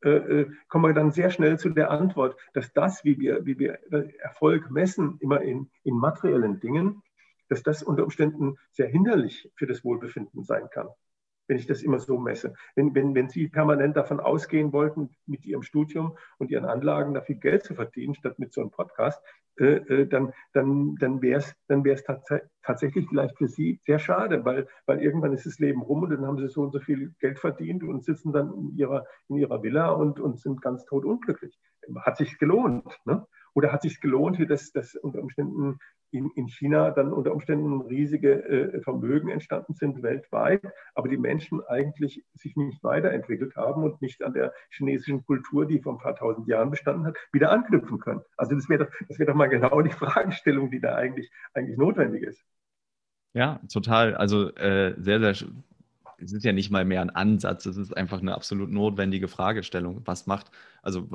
S2: äh, äh, kommen wir dann sehr schnell zu der Antwort, dass das, wie wir, wie wir Erfolg messen, immer in, in materiellen Dingen, dass das unter Umständen sehr hinderlich für das Wohlbefinden sein kann wenn ich das immer so messe. Wenn, wenn, wenn Sie permanent davon ausgehen wollten, mit Ihrem Studium und Ihren Anlagen da viel Geld zu verdienen, statt mit so einem Podcast, äh, äh, dann, dann, dann wäre es dann wär's tats tatsächlich vielleicht für Sie sehr schade, weil, weil irgendwann ist das Leben rum und dann haben Sie so und so viel Geld verdient und sitzen dann in Ihrer, in ihrer Villa und, und sind ganz tot unglücklich. Hat sich gelohnt. Ne? Oder hat sich gelohnt, dass, dass unter Umständen in, in China dann unter Umständen riesige äh, Vermögen entstanden sind weltweit, aber die Menschen eigentlich sich nicht weiterentwickelt haben und nicht an der chinesischen Kultur, die vor ein paar tausend Jahren bestanden hat, wieder anknüpfen können. Also das wäre doch, wäre doch mal genau die Fragestellung, die da eigentlich, eigentlich notwendig ist.
S1: Ja, total. Also äh, sehr, sehr es ist ja nicht mal mehr ein Ansatz, es ist einfach eine absolut notwendige Fragestellung. Was macht, also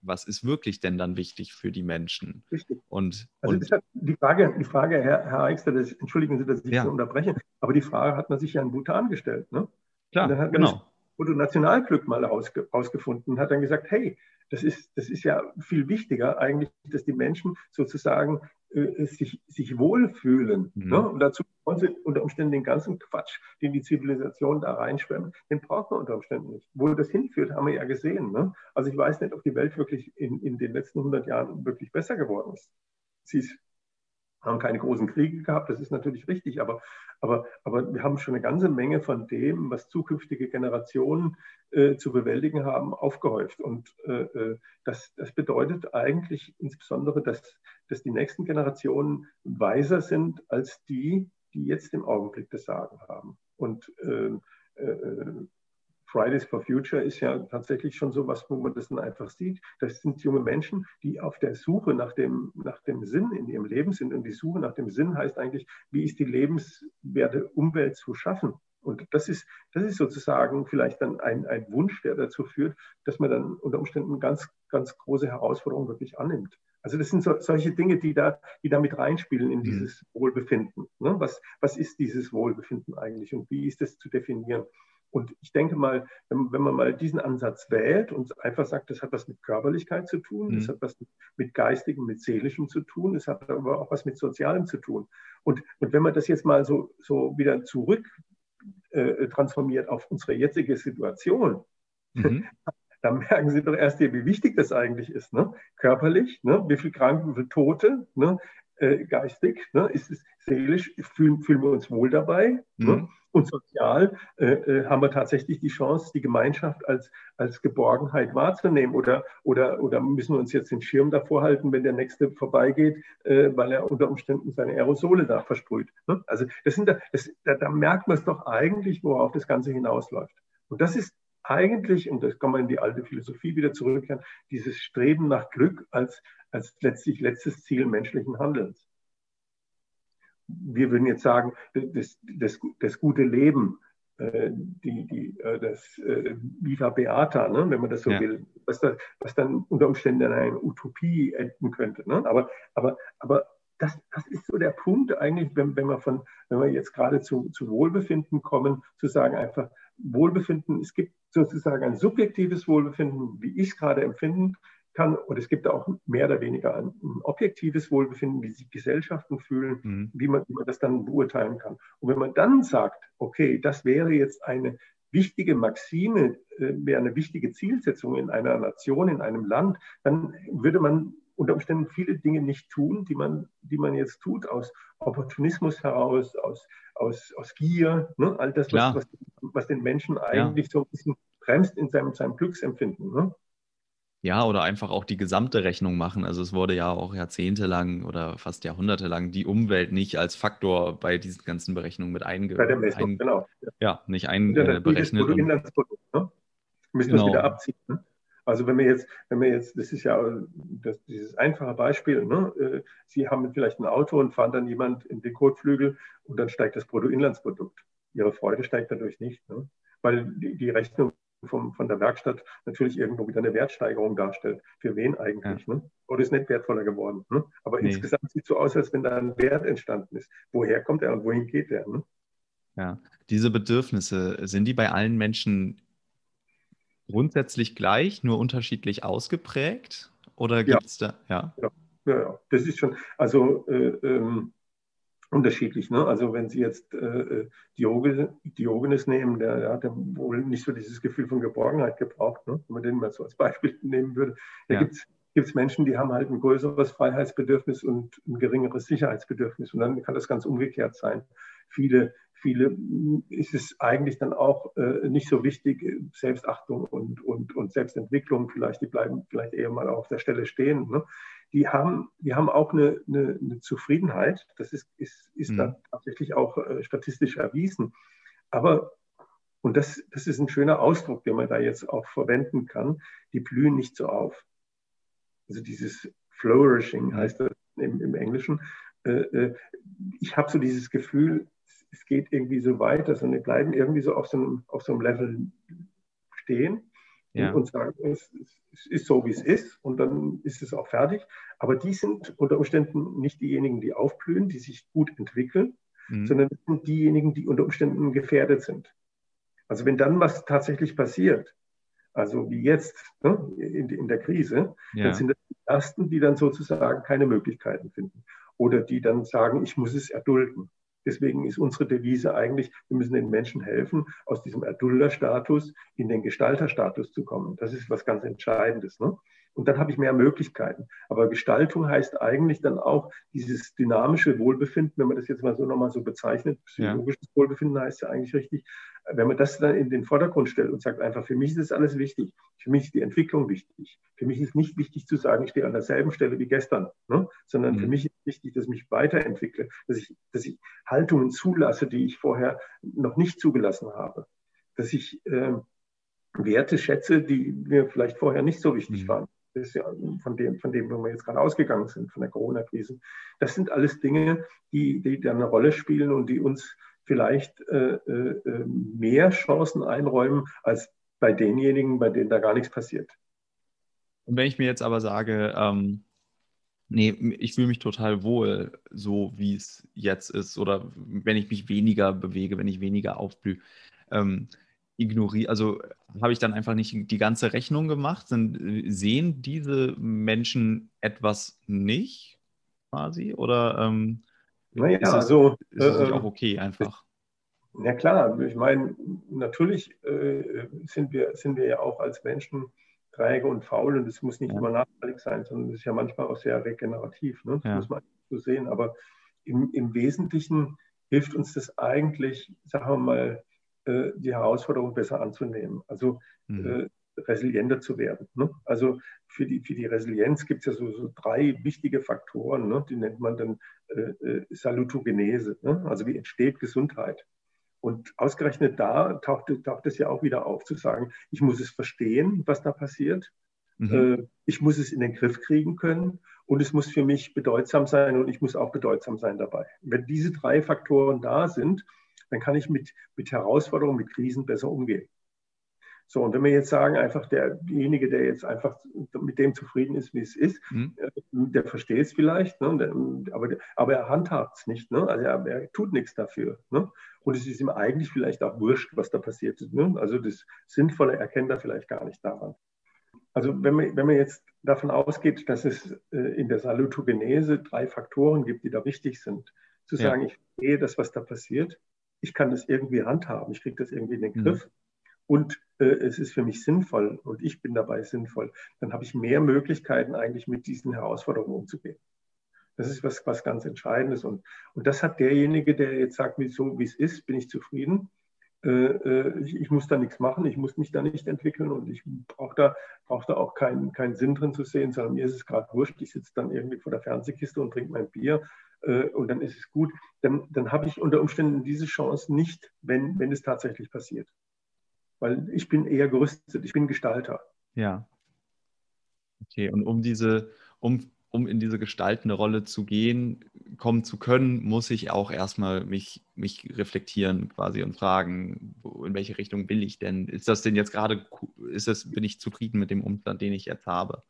S1: was ist wirklich denn dann wichtig für die Menschen?
S2: Richtig. Und, also und die Frage, die Frage, Herr, Herr Eichster, das, entschuldigen Sie, dass ich ja. so unterbreche, aber die Frage hat man sich ja in Bhutan gestellt. Ne?
S1: Klar,
S2: dann hat genau. Foto Nationalglück mal rausgefunden und hat dann gesagt, hey, das ist, das ist ja viel wichtiger eigentlich, dass die Menschen sozusagen äh, sich, sich wohlfühlen. Mhm. Ne? Und dazu brauchen sie unter Umständen den ganzen Quatsch, den die Zivilisation da reinschwemmt, den braucht man unter Umständen nicht. Wo das hinführt, haben wir ja gesehen. Ne? Also ich weiß nicht, ob die Welt wirklich in, in den letzten 100 Jahren wirklich besser geworden ist. Sie ist haben keine großen Kriege gehabt, das ist natürlich richtig, aber, aber, aber wir haben schon eine ganze Menge von dem, was zukünftige Generationen äh, zu bewältigen haben, aufgehäuft. Und äh, äh, das, das bedeutet eigentlich insbesondere, dass, dass die nächsten Generationen weiser sind als die, die jetzt im Augenblick das Sagen haben. Und äh, äh Fridays for Future ist ja tatsächlich schon so was, wo man das dann einfach sieht. Das sind junge Menschen, die auf der Suche nach dem, nach dem Sinn in ihrem Leben sind. Und die Suche nach dem Sinn heißt eigentlich, wie ist die lebenswerte Umwelt zu schaffen? Und das ist, das ist sozusagen vielleicht dann ein, ein Wunsch, der dazu führt, dass man dann unter Umständen ganz, ganz große Herausforderungen wirklich annimmt. Also das sind so, solche Dinge, die da, die da mit reinspielen in mhm. dieses Wohlbefinden. Ne? Was, was ist dieses Wohlbefinden eigentlich und wie ist es zu definieren? Und ich denke mal, wenn, wenn, man mal diesen Ansatz wählt und einfach sagt, das hat was mit Körperlichkeit zu tun, mhm. das hat was mit Geistigem, mit Seelischem zu tun, das hat aber auch was mit Sozialem zu tun. Und, und wenn man das jetzt mal so, so wieder zurück äh, transformiert auf unsere jetzige Situation, mhm. dann merken Sie doch erst hier, wie wichtig das eigentlich ist. Ne? Körperlich, ne? wie viele Kranken, wie viele Tote, ne? äh, geistig, ne? ist es seelisch, fühlen, fühlen wir uns wohl dabei. Ne? Mhm. Ne? Und sozial äh, äh, haben wir tatsächlich die Chance, die Gemeinschaft als, als Geborgenheit wahrzunehmen. Oder, oder, oder müssen wir uns jetzt den Schirm davor halten, wenn der Nächste vorbeigeht, äh, weil er unter Umständen seine Aerosole da versprüht. Ne? Also das sind da, das, da, da merkt man es doch eigentlich, worauf das Ganze hinausläuft. Und das ist eigentlich, und das kann man in die alte Philosophie wieder zurückkehren, dieses Streben nach Glück als, als letztlich letztes Ziel menschlichen Handelns wir würden jetzt sagen, das, das, das gute Leben, äh, die, die, äh, das äh, Viva Beata, ne, wenn man das so ja. will, was, da, was dann unter Umständen in einer Utopie enden könnte. Ne? Aber, aber, aber das, das ist so der Punkt eigentlich, wenn, wenn, wir, von, wenn wir jetzt gerade zu, zu Wohlbefinden kommen, zu sagen einfach, Wohlbefinden, es gibt sozusagen ein subjektives Wohlbefinden, wie ich es gerade empfinden kann, und es gibt auch mehr oder weniger ein, ein objektives Wohlbefinden, wie sich Gesellschaften fühlen, mhm. wie, man, wie man das dann beurteilen kann. Und wenn man dann sagt, okay, das wäre jetzt eine wichtige Maxime, äh, wäre eine wichtige Zielsetzung in einer Nation, in einem Land, dann würde man unter Umständen viele Dinge nicht tun, die man, die man jetzt tut, aus Opportunismus heraus, aus, aus, aus Gier, ne? all das, was, was, was, den Menschen eigentlich ja. so ein bisschen bremst in seinem, seinem Glücksempfinden. Ne?
S1: Ja, oder einfach auch die gesamte Rechnung machen. Also es wurde ja auch jahrzehntelang oder fast jahrhundertelang die Umwelt nicht als Faktor bei diesen ganzen Berechnungen mit einge bei der Messung, ein, genau. Ja, nicht einberechnet.
S2: Äh, ne? Müssen genau. das wieder abziehen. Ne? Also wenn wir jetzt, wenn wir jetzt, das ist ja das, dieses einfache Beispiel, ne? Äh, Sie haben vielleicht ein Auto und fahren dann jemand in den Kotflügel und dann steigt das Bruttoinlandsprodukt. Ihre Freude steigt dadurch nicht, ne? weil die, die Rechnung vom, von der Werkstatt natürlich irgendwo wieder eine Wertsteigerung darstellt. Für wen eigentlich? Ja. Ne? Oder ist nicht wertvoller geworden? Ne? Aber nee. insgesamt sieht es so aus, als wenn da ein Wert entstanden ist. Woher kommt er und wohin geht er? Ne?
S1: Ja, diese Bedürfnisse, sind die bei allen Menschen grundsätzlich gleich, nur unterschiedlich ausgeprägt? Oder gibt es
S2: ja. da, ja? ja? Ja, das ist schon, also äh, ähm, unterschiedlich. Ne? Also wenn Sie jetzt äh, äh Diogenes, Diogenes nehmen, der, der, hat ja wohl nicht so dieses Gefühl von Geborgenheit gebraucht, ne? wenn man den mal so als Beispiel nehmen würde. Da ja. gibt es Menschen, die haben halt ein größeres Freiheitsbedürfnis und ein geringeres Sicherheitsbedürfnis. Und dann kann das ganz umgekehrt sein. Viele viele ist es eigentlich dann auch äh, nicht so wichtig, Selbstachtung und, und, und Selbstentwicklung vielleicht, die bleiben vielleicht eher mal auf der Stelle stehen. Ne? Die, haben, die haben auch eine, eine, eine Zufriedenheit, das ist, ist, ist mhm. dann tatsächlich auch äh, statistisch erwiesen. Aber, und das, das ist ein schöner Ausdruck, den man da jetzt auch verwenden kann, die blühen nicht so auf. Also dieses Flourishing mhm. heißt das im, im Englischen. Äh, äh ich habe so dieses Gefühl, es geht irgendwie so weiter, sondern die bleiben irgendwie so auf so einem, auf so einem Level stehen ja. und sagen, es, es, ist so, wie es ist und dann ist es auch fertig. Aber die sind unter Umständen nicht diejenigen, die aufblühen, die sich gut entwickeln, mhm. sondern diejenigen, die unter Umständen gefährdet sind. Also wenn dann was tatsächlich passiert, also wie jetzt ne, in, in, der Krise, ja. dann sind das die Ersten, die dann sozusagen keine Möglichkeiten finden oder die dann sagen, ich muss es erdulden. Deswegen ist unsere Devise eigentlich, wir müssen den Menschen helfen, aus diesem Erdulderstatus in den Gestalterstatus zu kommen. Das ist was ganz Entscheidendes. Ne? Und dann habe ich mehr Möglichkeiten. Aber Gestaltung heißt eigentlich dann auch dieses dynamische Wohlbefinden, wenn man das jetzt mal so nochmal so bezeichnet, psychologisches ja. Wohlbefinden heißt ja eigentlich richtig, wenn man das dann in den Vordergrund stellt und sagt einfach, für mich ist das alles wichtig, für mich ist die Entwicklung wichtig, für mich ist nicht wichtig zu sagen, ich stehe an derselben Stelle wie gestern, ne? sondern mhm. für mich ist wichtig, dass ich mich weiterentwickle, dass ich, dass ich Haltungen zulasse, die ich vorher noch nicht zugelassen habe, dass ich äh, Werte schätze, die mir vielleicht vorher nicht so wichtig mhm. waren. Das ist ja von dem, von dem, wo wir jetzt gerade ausgegangen sind, von der Corona-Krise. Das sind alles Dinge, die, die da eine Rolle spielen und die uns vielleicht äh, äh, mehr Chancen einräumen als bei denjenigen, bei denen da gar nichts passiert.
S1: Und wenn ich mir jetzt aber sage, ähm, nee, ich fühle mich total wohl, so wie es jetzt ist, oder wenn ich mich weniger bewege, wenn ich weniger aufblühe, ähm, ignoriere, also habe ich dann einfach nicht die ganze Rechnung gemacht? Sind, sehen diese Menschen etwas nicht quasi? Oder ähm,
S2: naja, ist
S1: es,
S2: also,
S1: ist es äh, auch okay einfach?
S2: Ja klar, ich meine, natürlich äh, sind, wir, sind wir ja auch als Menschen träge und faul und es muss nicht immer nachteilig sein, sondern es ist ja manchmal auch sehr regenerativ. Ne? Das ja. muss man so sehen. Aber im, im Wesentlichen hilft uns das eigentlich, sagen wir mal, äh, die Herausforderung besser anzunehmen. Also mhm. äh, resilienter zu werden. Ne? Also für die, für die Resilienz gibt es ja so, so, drei wichtige Faktoren, ne? die nennt man dann äh, äh, Salutogenese, ne? also wie entsteht Gesundheit. Und ausgerechnet da taucht, taucht es ja auch wieder auf, zu sagen, ich muss es verstehen, was da passiert. Mhm. Äh, ich muss es in den Griff kriegen können und es muss für mich bedeutsam sein und ich muss auch bedeutsam sein dabei. Wenn diese drei Faktoren da sind, dann kann ich mit, mit Herausforderungen, mit Krisen besser umgehen. So, und wenn wir jetzt sagen, einfach der, derjenige, der jetzt einfach mit dem zufrieden ist, wie es ist, mhm. Äh, der versteht es vielleicht, ne? der, aber, aber er handhabt es nicht. Ne? Also er, er, tut nichts dafür. Ne? Und es ist ihm eigentlich vielleicht auch wurscht, was da passiert ist. Ne? Also das Sinnvolle erkennt er vielleicht gar nicht daran. Also wenn man, wenn man jetzt davon ausgeht, dass es äh, in der Salutogenese drei Faktoren gibt, die da wichtig sind, zu sagen, ja. ich sehe das, was da passiert, ich kann das irgendwie handhaben, ich kriege das irgendwie in den mhm. Griff. Mhm und äh, es ist für mich sinnvoll und ich bin dabei sinnvoll, dann habe ich mehr Möglichkeiten eigentlich mit diesen Herausforderungen umzugehen. Das ist was, was ganz Entscheidendes. Und, und das hat derjenige, der jetzt sagt, so wie es ist, bin ich zufrieden. Äh, äh, ich, ich, muss da nichts machen, ich muss mich da nicht entwickeln und ich brauche da, brauch da auch keinen, keinen Sinn drin zu sehen, sondern mir ist es gerade wurscht, ich sitze dann irgendwie vor der Fernsehkiste und trinke mein Bier äh, und dann ist es gut. Dann, dann habe ich unter Umständen diese Chance nicht, wenn, wenn es tatsächlich passiert weil ich bin eher gerüstet, ich bin Gestalter.
S1: Ja. Okay, und um diese, um, um in diese gestaltende Rolle zu gehen, kommen zu können, muss ich auch erstmal mich, mich reflektieren quasi und fragen, in welche Richtung will ich denn? Ist das denn jetzt gerade, ist das, bin ich zufrieden mit dem Umstand, den ich jetzt habe?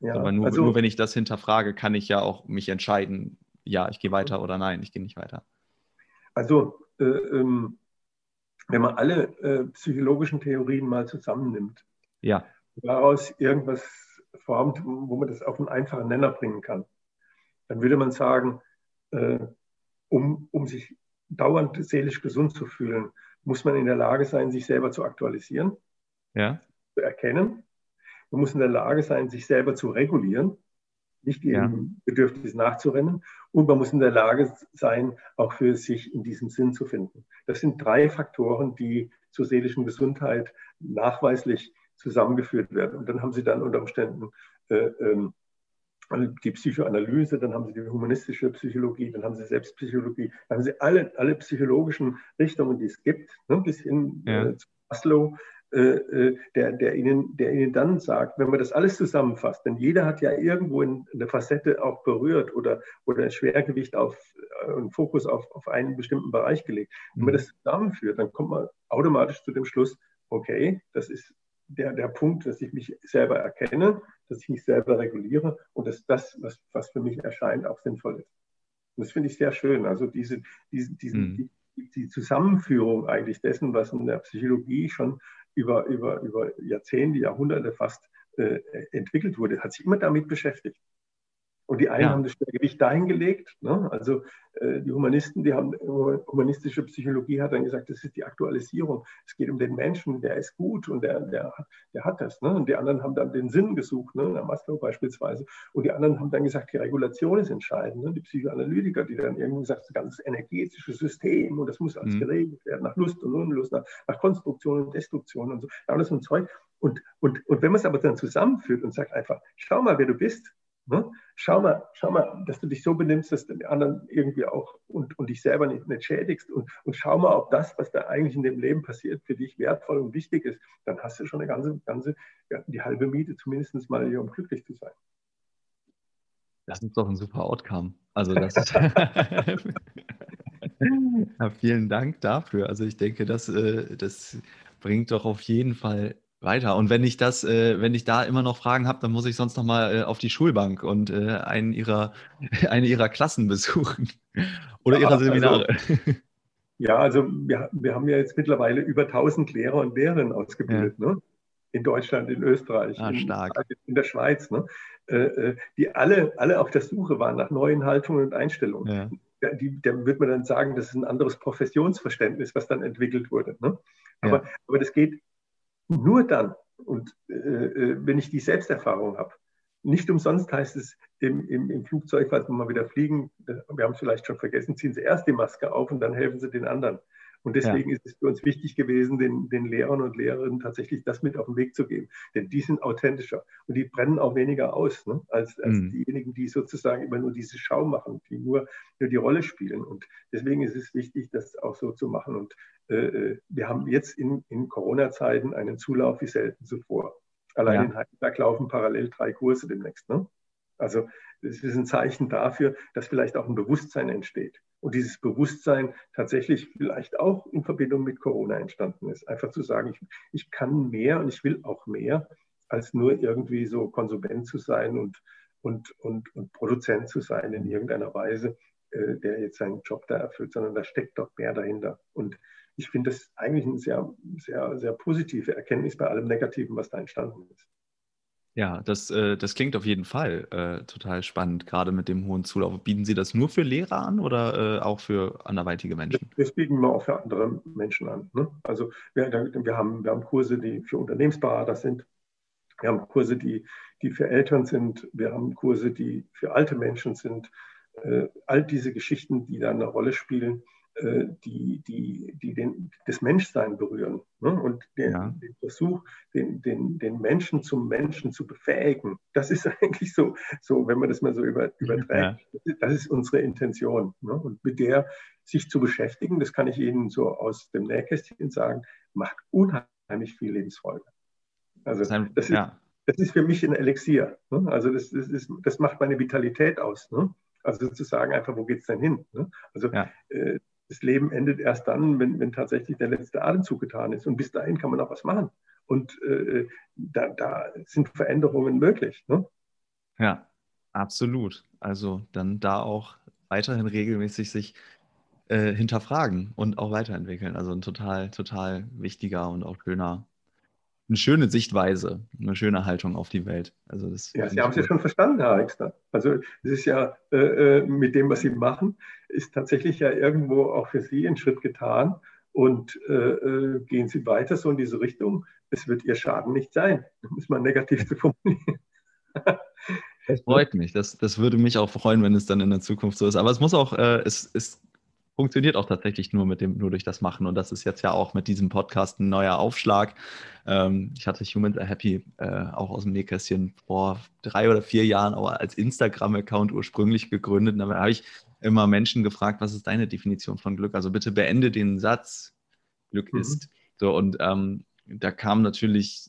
S1: Ja, Aber nur, also, nur wenn ich das hinterfrage, kann ich ja auch mich entscheiden, ja, ich gehe weiter oder nein, ich gehe nicht weiter.
S2: Also äh, ähm, wenn man alle äh, psychologischen Theorien mal zusammennimmt,
S1: ja.
S2: daraus irgendwas formt, wo man das auf einen einfachen Nenner bringen kann, dann würde man sagen, äh, um, um sich dauernd seelisch gesund zu fühlen, muss man in der Lage sein, sich selber zu aktualisieren,
S1: ja.
S2: zu erkennen. Man muss in der Lage sein, sich selber zu regulieren nicht ihrem ja. Bedürfnis nachzurennen. Und man muss in der Lage sein, auch für sich in diesem Sinn zu finden. Das sind drei Faktoren, die zur seelischen Gesundheit nachweislich zusammengeführt werden. Und dann haben Sie dann unter Umständen äh, ähm, die Psychoanalyse, dann haben Sie die humanistische Psychologie, dann haben Sie Selbstpsychologie, dann haben Sie alle, alle psychologischen Richtungen, die es gibt, ne, bis hin ja. äh, zu Maslow, äh, äh, der, der, ihnen, der Ihnen dann sagt, wenn man das alles zusammenfasst, denn jeder hat ja irgendwo eine Facette auch berührt oder, oder ein Schwergewicht auf, äh, einen Fokus auf, auf einen bestimmten Bereich gelegt. Wenn man mhm. das zusammenführt, dann kommt man automatisch zu dem Schluss, okay, das ist der, der Punkt, dass ich mich selber erkenne, dass ich mich selber reguliere und dass das, was, was für mich erscheint, auch sinnvoll ist. Und das finde ich sehr schön. Also diese, diese, diesen, mhm. die, die Zusammenführung eigentlich dessen, was in der Psychologie schon über, über, über Jahrzehnte, Jahrhunderte fast äh, entwickelt wurde, hat sich immer damit beschäftigt. Und die einen ja. haben das Schwergewicht dahin gelegt. Ne? Also äh, die Humanisten, die haben humanistische Psychologie hat dann gesagt, das ist die Aktualisierung. Es geht um den Menschen, der ist gut und der, der, der hat das. Ne? Und die anderen haben dann den Sinn gesucht, ne? der Maslow beispielsweise. Und die anderen haben dann gesagt, die Regulation ist entscheidend. Ne? Die Psychoanalytiker, die dann irgendwie gesagt, das ganze energetische System und das muss alles mhm. geregelt werden nach Lust und Unlust, nach, nach Konstruktion und Destruktion und so. Alles so ein Zeug. Und, und, und wenn man es aber dann zusammenführt und sagt einfach, schau mal, wer du bist, Ne? Schau, mal, schau mal, dass du dich so benimmst, dass du den anderen irgendwie auch und, und dich selber nicht, nicht schädigst. Und, und schau mal, ob das, was da eigentlich in dem Leben passiert, für dich wertvoll und wichtig ist. Dann hast du schon eine ganze, ganze die halbe Miete zumindest mal hier, um glücklich zu sein.
S1: Das ist doch ein super Outcome. Also das ist ja, vielen Dank dafür. Also ich denke, das, äh, das bringt doch auf jeden Fall weiter. Und wenn ich das, äh, wenn ich da immer noch Fragen habe, dann muss ich sonst noch mal äh, auf die Schulbank und äh, einen ihrer, eine ihrer Klassen besuchen oder ja, ihrer also Seminare.
S2: Also, ja, also wir, wir haben ja jetzt mittlerweile über 1000 Lehrer und Lehrerinnen ausgebildet, ja. ne? In Deutschland, in Österreich,
S1: ah, in,
S2: in, der Schweiz, ne? Äh, äh, die alle, alle auf der Suche waren nach neuen Haltungen und Einstellungen. Ja. Da, die, da wird man dann sagen, das ist ein anderes Professionsverständnis, was dann entwickelt wurde. Ne? Aber, aber das geht nur dann, und äh, äh, wenn ich die Selbsterfahrung habe, nicht umsonst heißt es im, im, im Flugzeug, falls wir mal wieder fliegen, wir haben es vielleicht schon vergessen, ziehen Sie erst die Maske auf und dann helfen Sie den anderen. Und deswegen ja. ist es für uns wichtig gewesen, den, den Lehrern und Lehrerinnen tatsächlich das mit auf den Weg zu geben. Denn die sind authentischer und die brennen auch weniger aus, ne? als, als mhm. diejenigen, die sozusagen immer nur diese Schau machen, die nur, nur die Rolle spielen. Und deswegen ist es wichtig, das auch so zu machen. Und äh, äh wir haben jetzt in, in Corona-Zeiten einen Zulauf wie selten zuvor. Allein ja. in Heidelberg laufen parallel drei Kurse demnächst. Ne? Also es ist ein Zeichen dafür, dass vielleicht auch ein Bewusstsein entsteht. Und dieses Bewusstsein tatsächlich vielleicht auch in Verbindung mit Corona entstanden ist. Einfach zu sagen, ich, ich kann mehr und ich will auch mehr, als nur irgendwie so Konsument zu sein und, und, und, und Produzent zu sein in irgendeiner Weise, äh, der jetzt seinen Job da erfüllt, sondern da steckt doch mehr dahinter. Und ich finde das eigentlich eine sehr, sehr, sehr positive Erkenntnis bei allem Negativen, was da entstanden ist.
S1: Ja, das, äh, das klingt auf jeden Fall äh, total spannend, gerade mit dem hohen Zulauf. Bieten Sie das nur für Lehrer an oder äh, auch für anderweitige Menschen?
S2: Das, bieten wir auch für andere Menschen an. Ne? Also wir, wir, haben, wir haben Kurse, die für Unternehmensberater sind. Wir haben Kurse, die, die für Eltern sind. Wir haben Kurse, die für alte Menschen sind. Äh, all diese Geschichten, die da eine Rolle spielen, die, die, die den, das Menschsein berühren ne? und den, ja. den Versuch, den, den, den Menschen zum Menschen zu befähigen. Das ist eigentlich so, so wenn man das mal so über, überträgt, ja. das ist unsere Intention. Ne? Und mit der sich zu beschäftigen, das kann ich Ihnen so aus dem Nähkästchen sagen, macht unheimlich viel Lebensfreude. Also das ist, ja. das ist für mich ein Elixier. Ne? Also das, das, ist, das macht meine Vitalität aus. Ne? Also zu sagen einfach, wo geht es denn hin? Ne? Also ja. äh, das Leben endet erst dann, wenn, wenn tatsächlich der letzte Atemzug getan ist. Und bis dahin kann man auch was machen. Und äh, da, da, sind Veränderungen möglich. Ne?
S1: Ja, absolut. Also dann da auch weiterhin regelmäßig sich äh, hinterfragen und auch weiterentwickeln. Also ein total, total wichtiger und auch schöner eine schöne Sichtweise, eine schöne Haltung auf die Welt. Also das
S2: ja, Sie haben es ja schon verstanden, Herr Eichster. Also es ist ja äh, äh, mit dem, was Sie machen, ist tatsächlich ja irgendwo auch für Sie ein Schritt getan. Und äh, äh, gehen Sie weiter so in diese Richtung. Es wird Ihr Schaden nicht sein, um es mal negativ zu formulieren.
S1: Das freut mich. Das, das würde mich auch freuen, wenn es dann in der Zukunft so ist. Aber es muss auch, äh, es, es funktioniert auch tatsächlich nur mit dem, nur durch das Machen. Und das ist jetzt ja auch mit diesem Podcast ein neuer Aufschlag. Ähm, ich hatte Humans Are Happy äh, auch aus dem Nähkästchen vor drei oder vier Jahren auch als Instagram-Account ursprünglich gegründet. Und da habe ich immer Menschen gefragt, was ist deine Definition von Glück? Also bitte beende den Satz, Glück mhm. ist. So, und ähm, da kamen natürlich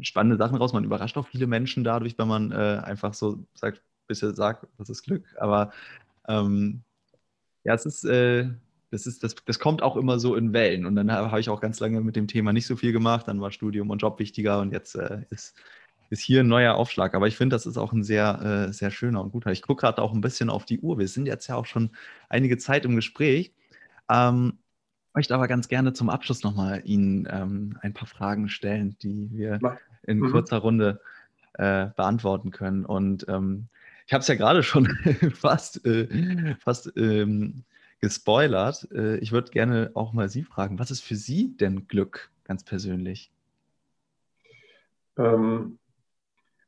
S1: spannende Sachen raus. Man überrascht auch viele Menschen dadurch, wenn man äh, einfach so sagt, bitte sag, was ist Glück? Aber ähm, ja, es ist, äh, das, ist das, das kommt auch immer so in Wellen. Und dann habe ich auch ganz lange mit dem Thema nicht so viel gemacht. Dann war Studium und Job wichtiger und jetzt äh, ist, ist hier ein neuer Aufschlag. Aber ich finde, das ist auch ein sehr, äh, sehr schöner und guter. Ich gucke gerade auch ein bisschen auf die Uhr. Wir sind jetzt ja auch schon einige Zeit im Gespräch. Ähm, möchte aber ganz gerne zum Abschluss nochmal Ihnen ähm, ein paar Fragen stellen, die wir in mhm. kurzer Runde äh, beantworten können. Und ähm, ich habe es ja gerade schon fast, äh, fast ähm, gespoilert. Äh, ich würde gerne auch mal Sie fragen, was ist für Sie denn Glück ganz persönlich?
S2: Ähm,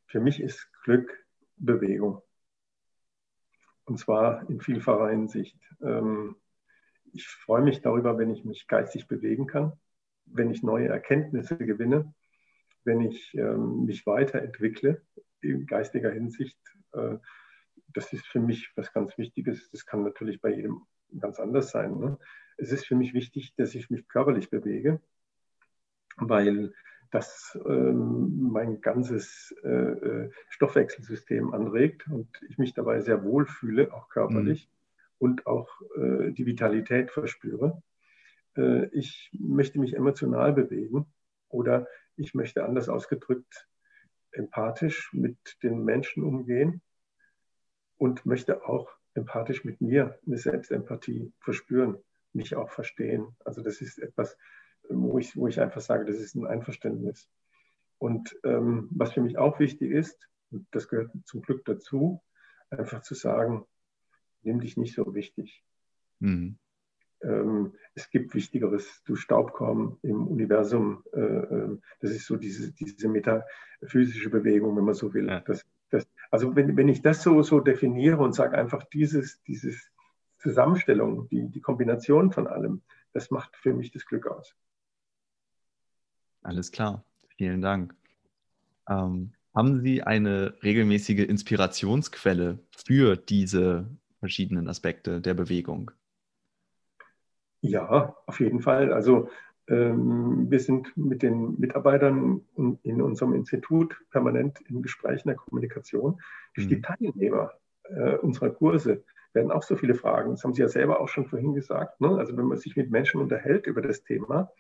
S2: für mich ist Glück Bewegung. Und zwar in vielfacher Hinsicht. Ähm, ich freue mich darüber, wenn ich mich geistig bewegen kann, wenn ich neue Erkenntnisse gewinne, wenn ich ähm, mich weiterentwickle in geistiger Hinsicht das ist für mich was ganz Wichtiges. Das kann natürlich bei jedem ganz anders sein. Ne? Es ist für mich wichtig, dass ich mich körperlich bewege, weil das ähm, mein ganzes äh, äh, Stoffwechselsystem anregt und ich mich dabei sehr wohl fühle, auch körperlich mhm. und auch äh, die Vitalität verspüre. Äh, ich möchte mich emotional bewegen oder ich möchte anders ausgedrückt empathisch mit den Menschen umgehen und möchte auch empathisch mit mir eine Selbstempathie verspüren, mich auch verstehen. Also das ist etwas, wo ich, wo ich einfach sage, das ist ein Einverständnis. Und ähm, was für mich auch wichtig ist, und das gehört zum Glück dazu, einfach zu sagen, nimm dich nicht so wichtig. Mhm. Ähm, es gibt Wichtigeres, du Staubkorn im Universum. Äh, äh, das ist so diese, diese metaphysische Bewegung, wenn man so will. Ja. Das, also wenn, wenn ich das so, so definiere und sage einfach dieses, dieses Zusammenstellung, die, die Kombination von allem, das macht für mich das Glück aus.
S1: Alles klar, vielen Dank. Ähm, haben Sie eine regelmäßige Inspirationsquelle für diese verschiedenen Aspekte der Bewegung?
S2: Ja, auf jeden Fall. Also wir sind mit den Mitarbeitern in unserem Institut permanent in Gesprächen der Kommunikation. Durch mhm. die Teilnehmer äh, unserer Kurse werden auch so viele Fragen. Das haben Sie ja selber auch schon vorhin gesagt. Ne? Also wenn man sich mit Menschen unterhält über das Thema,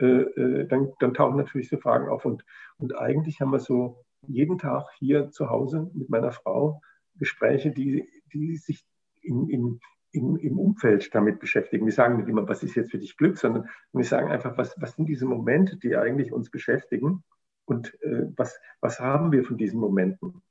S2: äh, äh, dann, dann, tauchen natürlich so Fragen auf. Und, und eigentlich haben wir so jeden Tag hier zu Hause mit meiner Frau Gespräche, die, die sich in, in, in, im Umfeld damit beschäftigen. Wir sagen nicht immer, was ist jetzt für dich Glück, sondern wir sagen einfach, was, was sind diese Momente, die eigentlich uns beschäftigen und äh, was, was haben wir von diesen Momenten?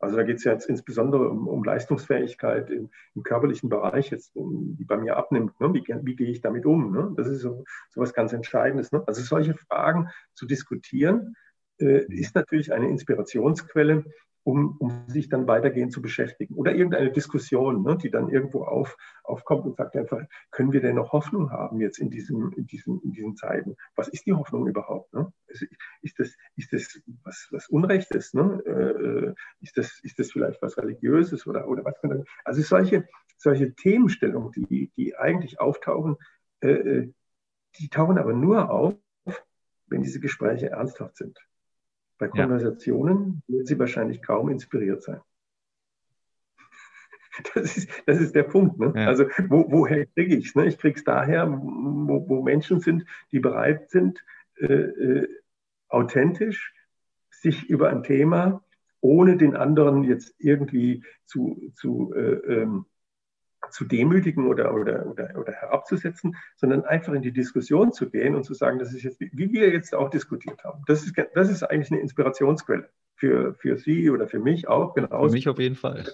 S2: Also da geht es ja jetzt insbesondere um, um Leistungsfähigkeit im, im, körperlichen Bereich, jetzt, die bei mir abnimmt. Ne? Wie, wie gehe ich damit um? Ne? Das ist so, so was ganz Entscheidendes. Ne? Also solche Fragen zu diskutieren, äh, ist natürlich eine Inspirationsquelle, um, um sich dann weitergehend zu beschäftigen. Oder irgendeine Diskussion, ne, die dann irgendwo auf, aufkommt und sagt einfach, können wir denn noch Hoffnung haben jetzt in, diesem, in, diesen, in diesen Zeiten? Was ist die Hoffnung überhaupt? Ne? Ist, das, ist das was, was Unrechtes? Ne? Äh, ist, das, ist das vielleicht was Religiöses oder, oder was? Also solche, solche Themenstellungen, die, die eigentlich auftauchen, äh, äh, die tauchen aber nur auf, wenn diese Gespräche ernsthaft sind. Bei Konversationen ja. werden Sie wahrscheinlich kaum inspiriert sein. Das ist, das ist der Punkt. Ne? Ja. Also wo, woher kriege ich es? Ne? Ich kriege es daher, wo, wo, Menschen sind, die bereit sind, äh, äh, authentisch sich über ein Thema, ohne den anderen jetzt irgendwie zu, zu äh, ähm, zu demütigen oder, oder, oder, oder herabzusetzen, sondern einfach in die Diskussion zu gehen und zu sagen, das ist jetzt, wie wir jetzt auch diskutiert haben. Das ist, das ist eigentlich eine Inspirationsquelle für, für Sie oder für mich auch.
S1: Genau. Für mich auf jeden Fall.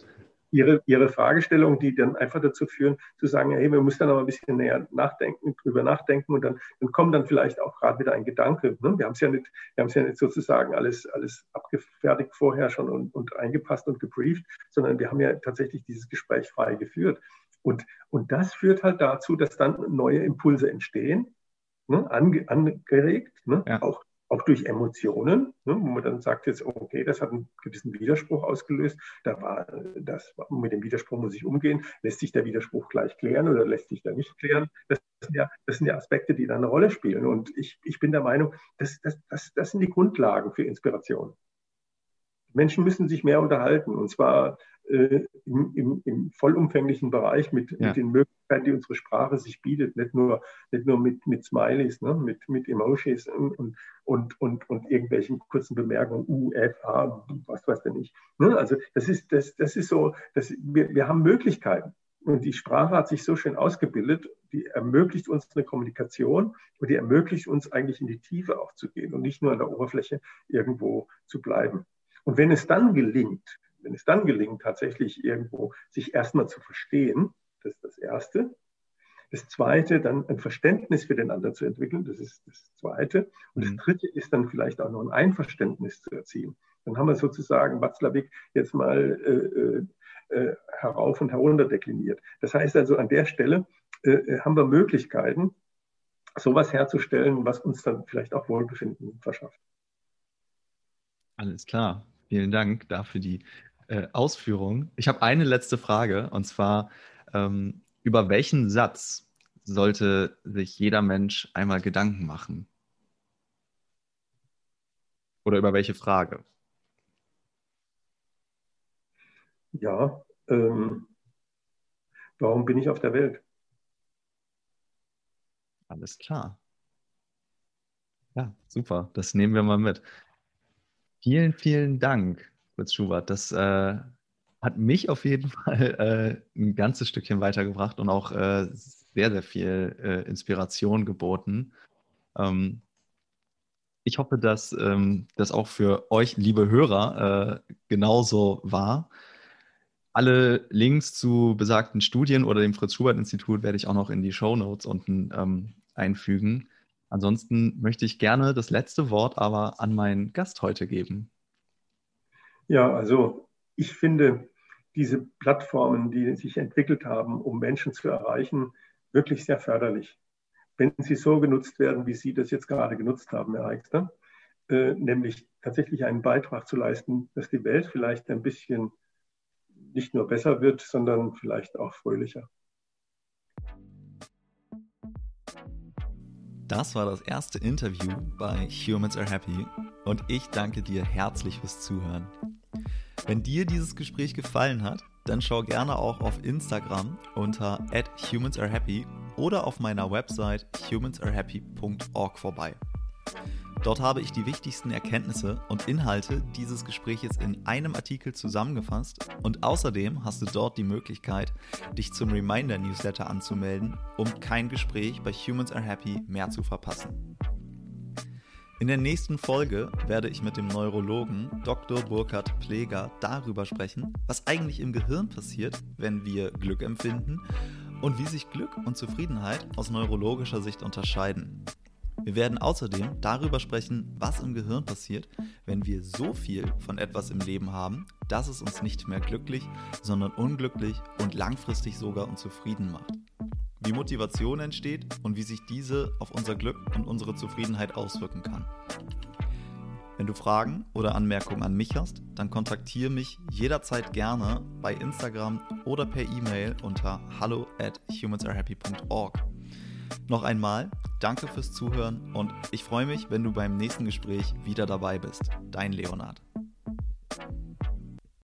S2: Ihre, ihre Fragestellungen, die dann einfach dazu führen, zu sagen, hey, wir müssen da noch ein bisschen näher nachdenken, drüber nachdenken und dann, dann kommt dann vielleicht auch gerade wieder ein Gedanke. Ne? Wir haben es ja nicht, wir haben es ja nicht sozusagen alles, alles abgefertigt vorher schon und, und eingepasst und gebrieft, sondern wir haben ja tatsächlich dieses Gespräch frei geführt. Und, und das führt halt dazu, dass dann neue Impulse entstehen, ne, ange, angeregt, ne, ja. auch, auch durch Emotionen, ne, wo man dann sagt jetzt, okay, das hat einen gewissen Widerspruch ausgelöst, da war das, mit dem Widerspruch muss ich umgehen, lässt sich der Widerspruch gleich klären oder lässt sich der nicht klären? Das sind ja, das sind ja Aspekte, die dann eine Rolle spielen. Und ich, ich bin der Meinung, das, das, das, das sind die Grundlagen für Inspiration. Menschen müssen sich mehr unterhalten und zwar äh, im, im, im, vollumfänglichen Bereich mit, ja. mit, den Möglichkeiten, die unsere Sprache sich bietet, nicht nur, nicht nur mit, mit Smileys, ne? mit, mit Emojis und, und, und, und irgendwelchen kurzen Bemerkungen, U, F, A, was weiß denn ich. Ne? Also das ist, das, das ist so, das, wir, wir haben Möglichkeiten. Und die Sprache hat sich so schön ausgebildet, die ermöglicht uns eine Kommunikation und die ermöglicht uns eigentlich in die Tiefe auch zu gehen und nicht nur an der Oberfläche irgendwo zu bleiben. Und wenn es dann gelingt, wenn es dann gelingt, tatsächlich irgendwo sich erstmal zu verstehen, das ist das Erste. Das Zweite, dann ein Verständnis für den anderen zu entwickeln, das ist das Zweite. Und das mhm. Dritte ist dann vielleicht auch noch ein Einverständnis zu erzielen. Dann haben wir sozusagen Watzlawick jetzt mal äh, äh, herauf und herunter dekliniert. Das heißt also, an der Stelle äh, haben wir Möglichkeiten, sowas herzustellen, was uns dann vielleicht auch Wohlbefinden verschafft.
S1: Alles klar. Vielen Dank dafür die äh, Ausführung. Ich habe eine letzte Frage und zwar, ähm, über welchen Satz sollte sich jeder Mensch einmal Gedanken machen? Oder über welche Frage?
S2: Ja, ähm, warum bin ich auf der Welt?
S1: Alles klar. Ja, super. Das nehmen wir mal mit. Vielen, vielen Dank Fritz Schubert. Das äh, hat mich auf jeden Fall äh, ein ganzes Stückchen weitergebracht und auch äh, sehr, sehr viel äh, Inspiration geboten. Ähm, ich hoffe, dass ähm, das auch für euch, liebe Hörer, äh, genauso war. Alle Links zu besagten Studien oder dem Fritz-Schubert-Institut werde ich auch noch in die Show Notes unten ähm, einfügen. Ansonsten möchte ich gerne das letzte Wort aber an meinen Gast heute geben.
S2: Ja, also ich finde diese Plattformen, die sich entwickelt haben, um Menschen zu erreichen, wirklich sehr förderlich. Wenn sie so genutzt werden, wie Sie das jetzt gerade genutzt haben, Herr Eichster, äh, nämlich tatsächlich einen Beitrag zu leisten, dass die Welt vielleicht ein bisschen nicht nur besser wird, sondern vielleicht auch fröhlicher.
S1: Das war das erste Interview bei Humans Are Happy und ich danke dir herzlich fürs Zuhören. Wenn dir dieses Gespräch gefallen hat, dann schau gerne auch auf Instagram unter @humansarehappy oder auf meiner Website humansarehappy.org vorbei. Dort habe ich die wichtigsten Erkenntnisse und Inhalte dieses Gespräches in einem Artikel zusammengefasst und außerdem hast du dort die Möglichkeit, dich zum Reminder-Newsletter anzumelden, um kein Gespräch bei Humans Are Happy mehr zu verpassen. In der nächsten Folge werde ich mit dem Neurologen Dr. Burkhard Pleger darüber sprechen, was eigentlich im Gehirn passiert, wenn wir Glück empfinden und wie sich Glück und Zufriedenheit aus neurologischer Sicht unterscheiden. Wir werden außerdem darüber sprechen, was im Gehirn passiert, wenn wir so viel von etwas im Leben haben, dass es uns nicht mehr glücklich, sondern unglücklich und langfristig sogar unzufrieden macht. Wie Motivation entsteht und wie sich diese auf unser Glück und unsere Zufriedenheit auswirken kann. Wenn du Fragen oder Anmerkungen an mich hast, dann kontaktiere mich jederzeit gerne bei Instagram oder per E-Mail unter hallo at humansarehappy.org. Noch einmal, Danke fürs Zuhören und ich freue mich, wenn du beim nächsten Gespräch wieder dabei bist. Dein Leonard.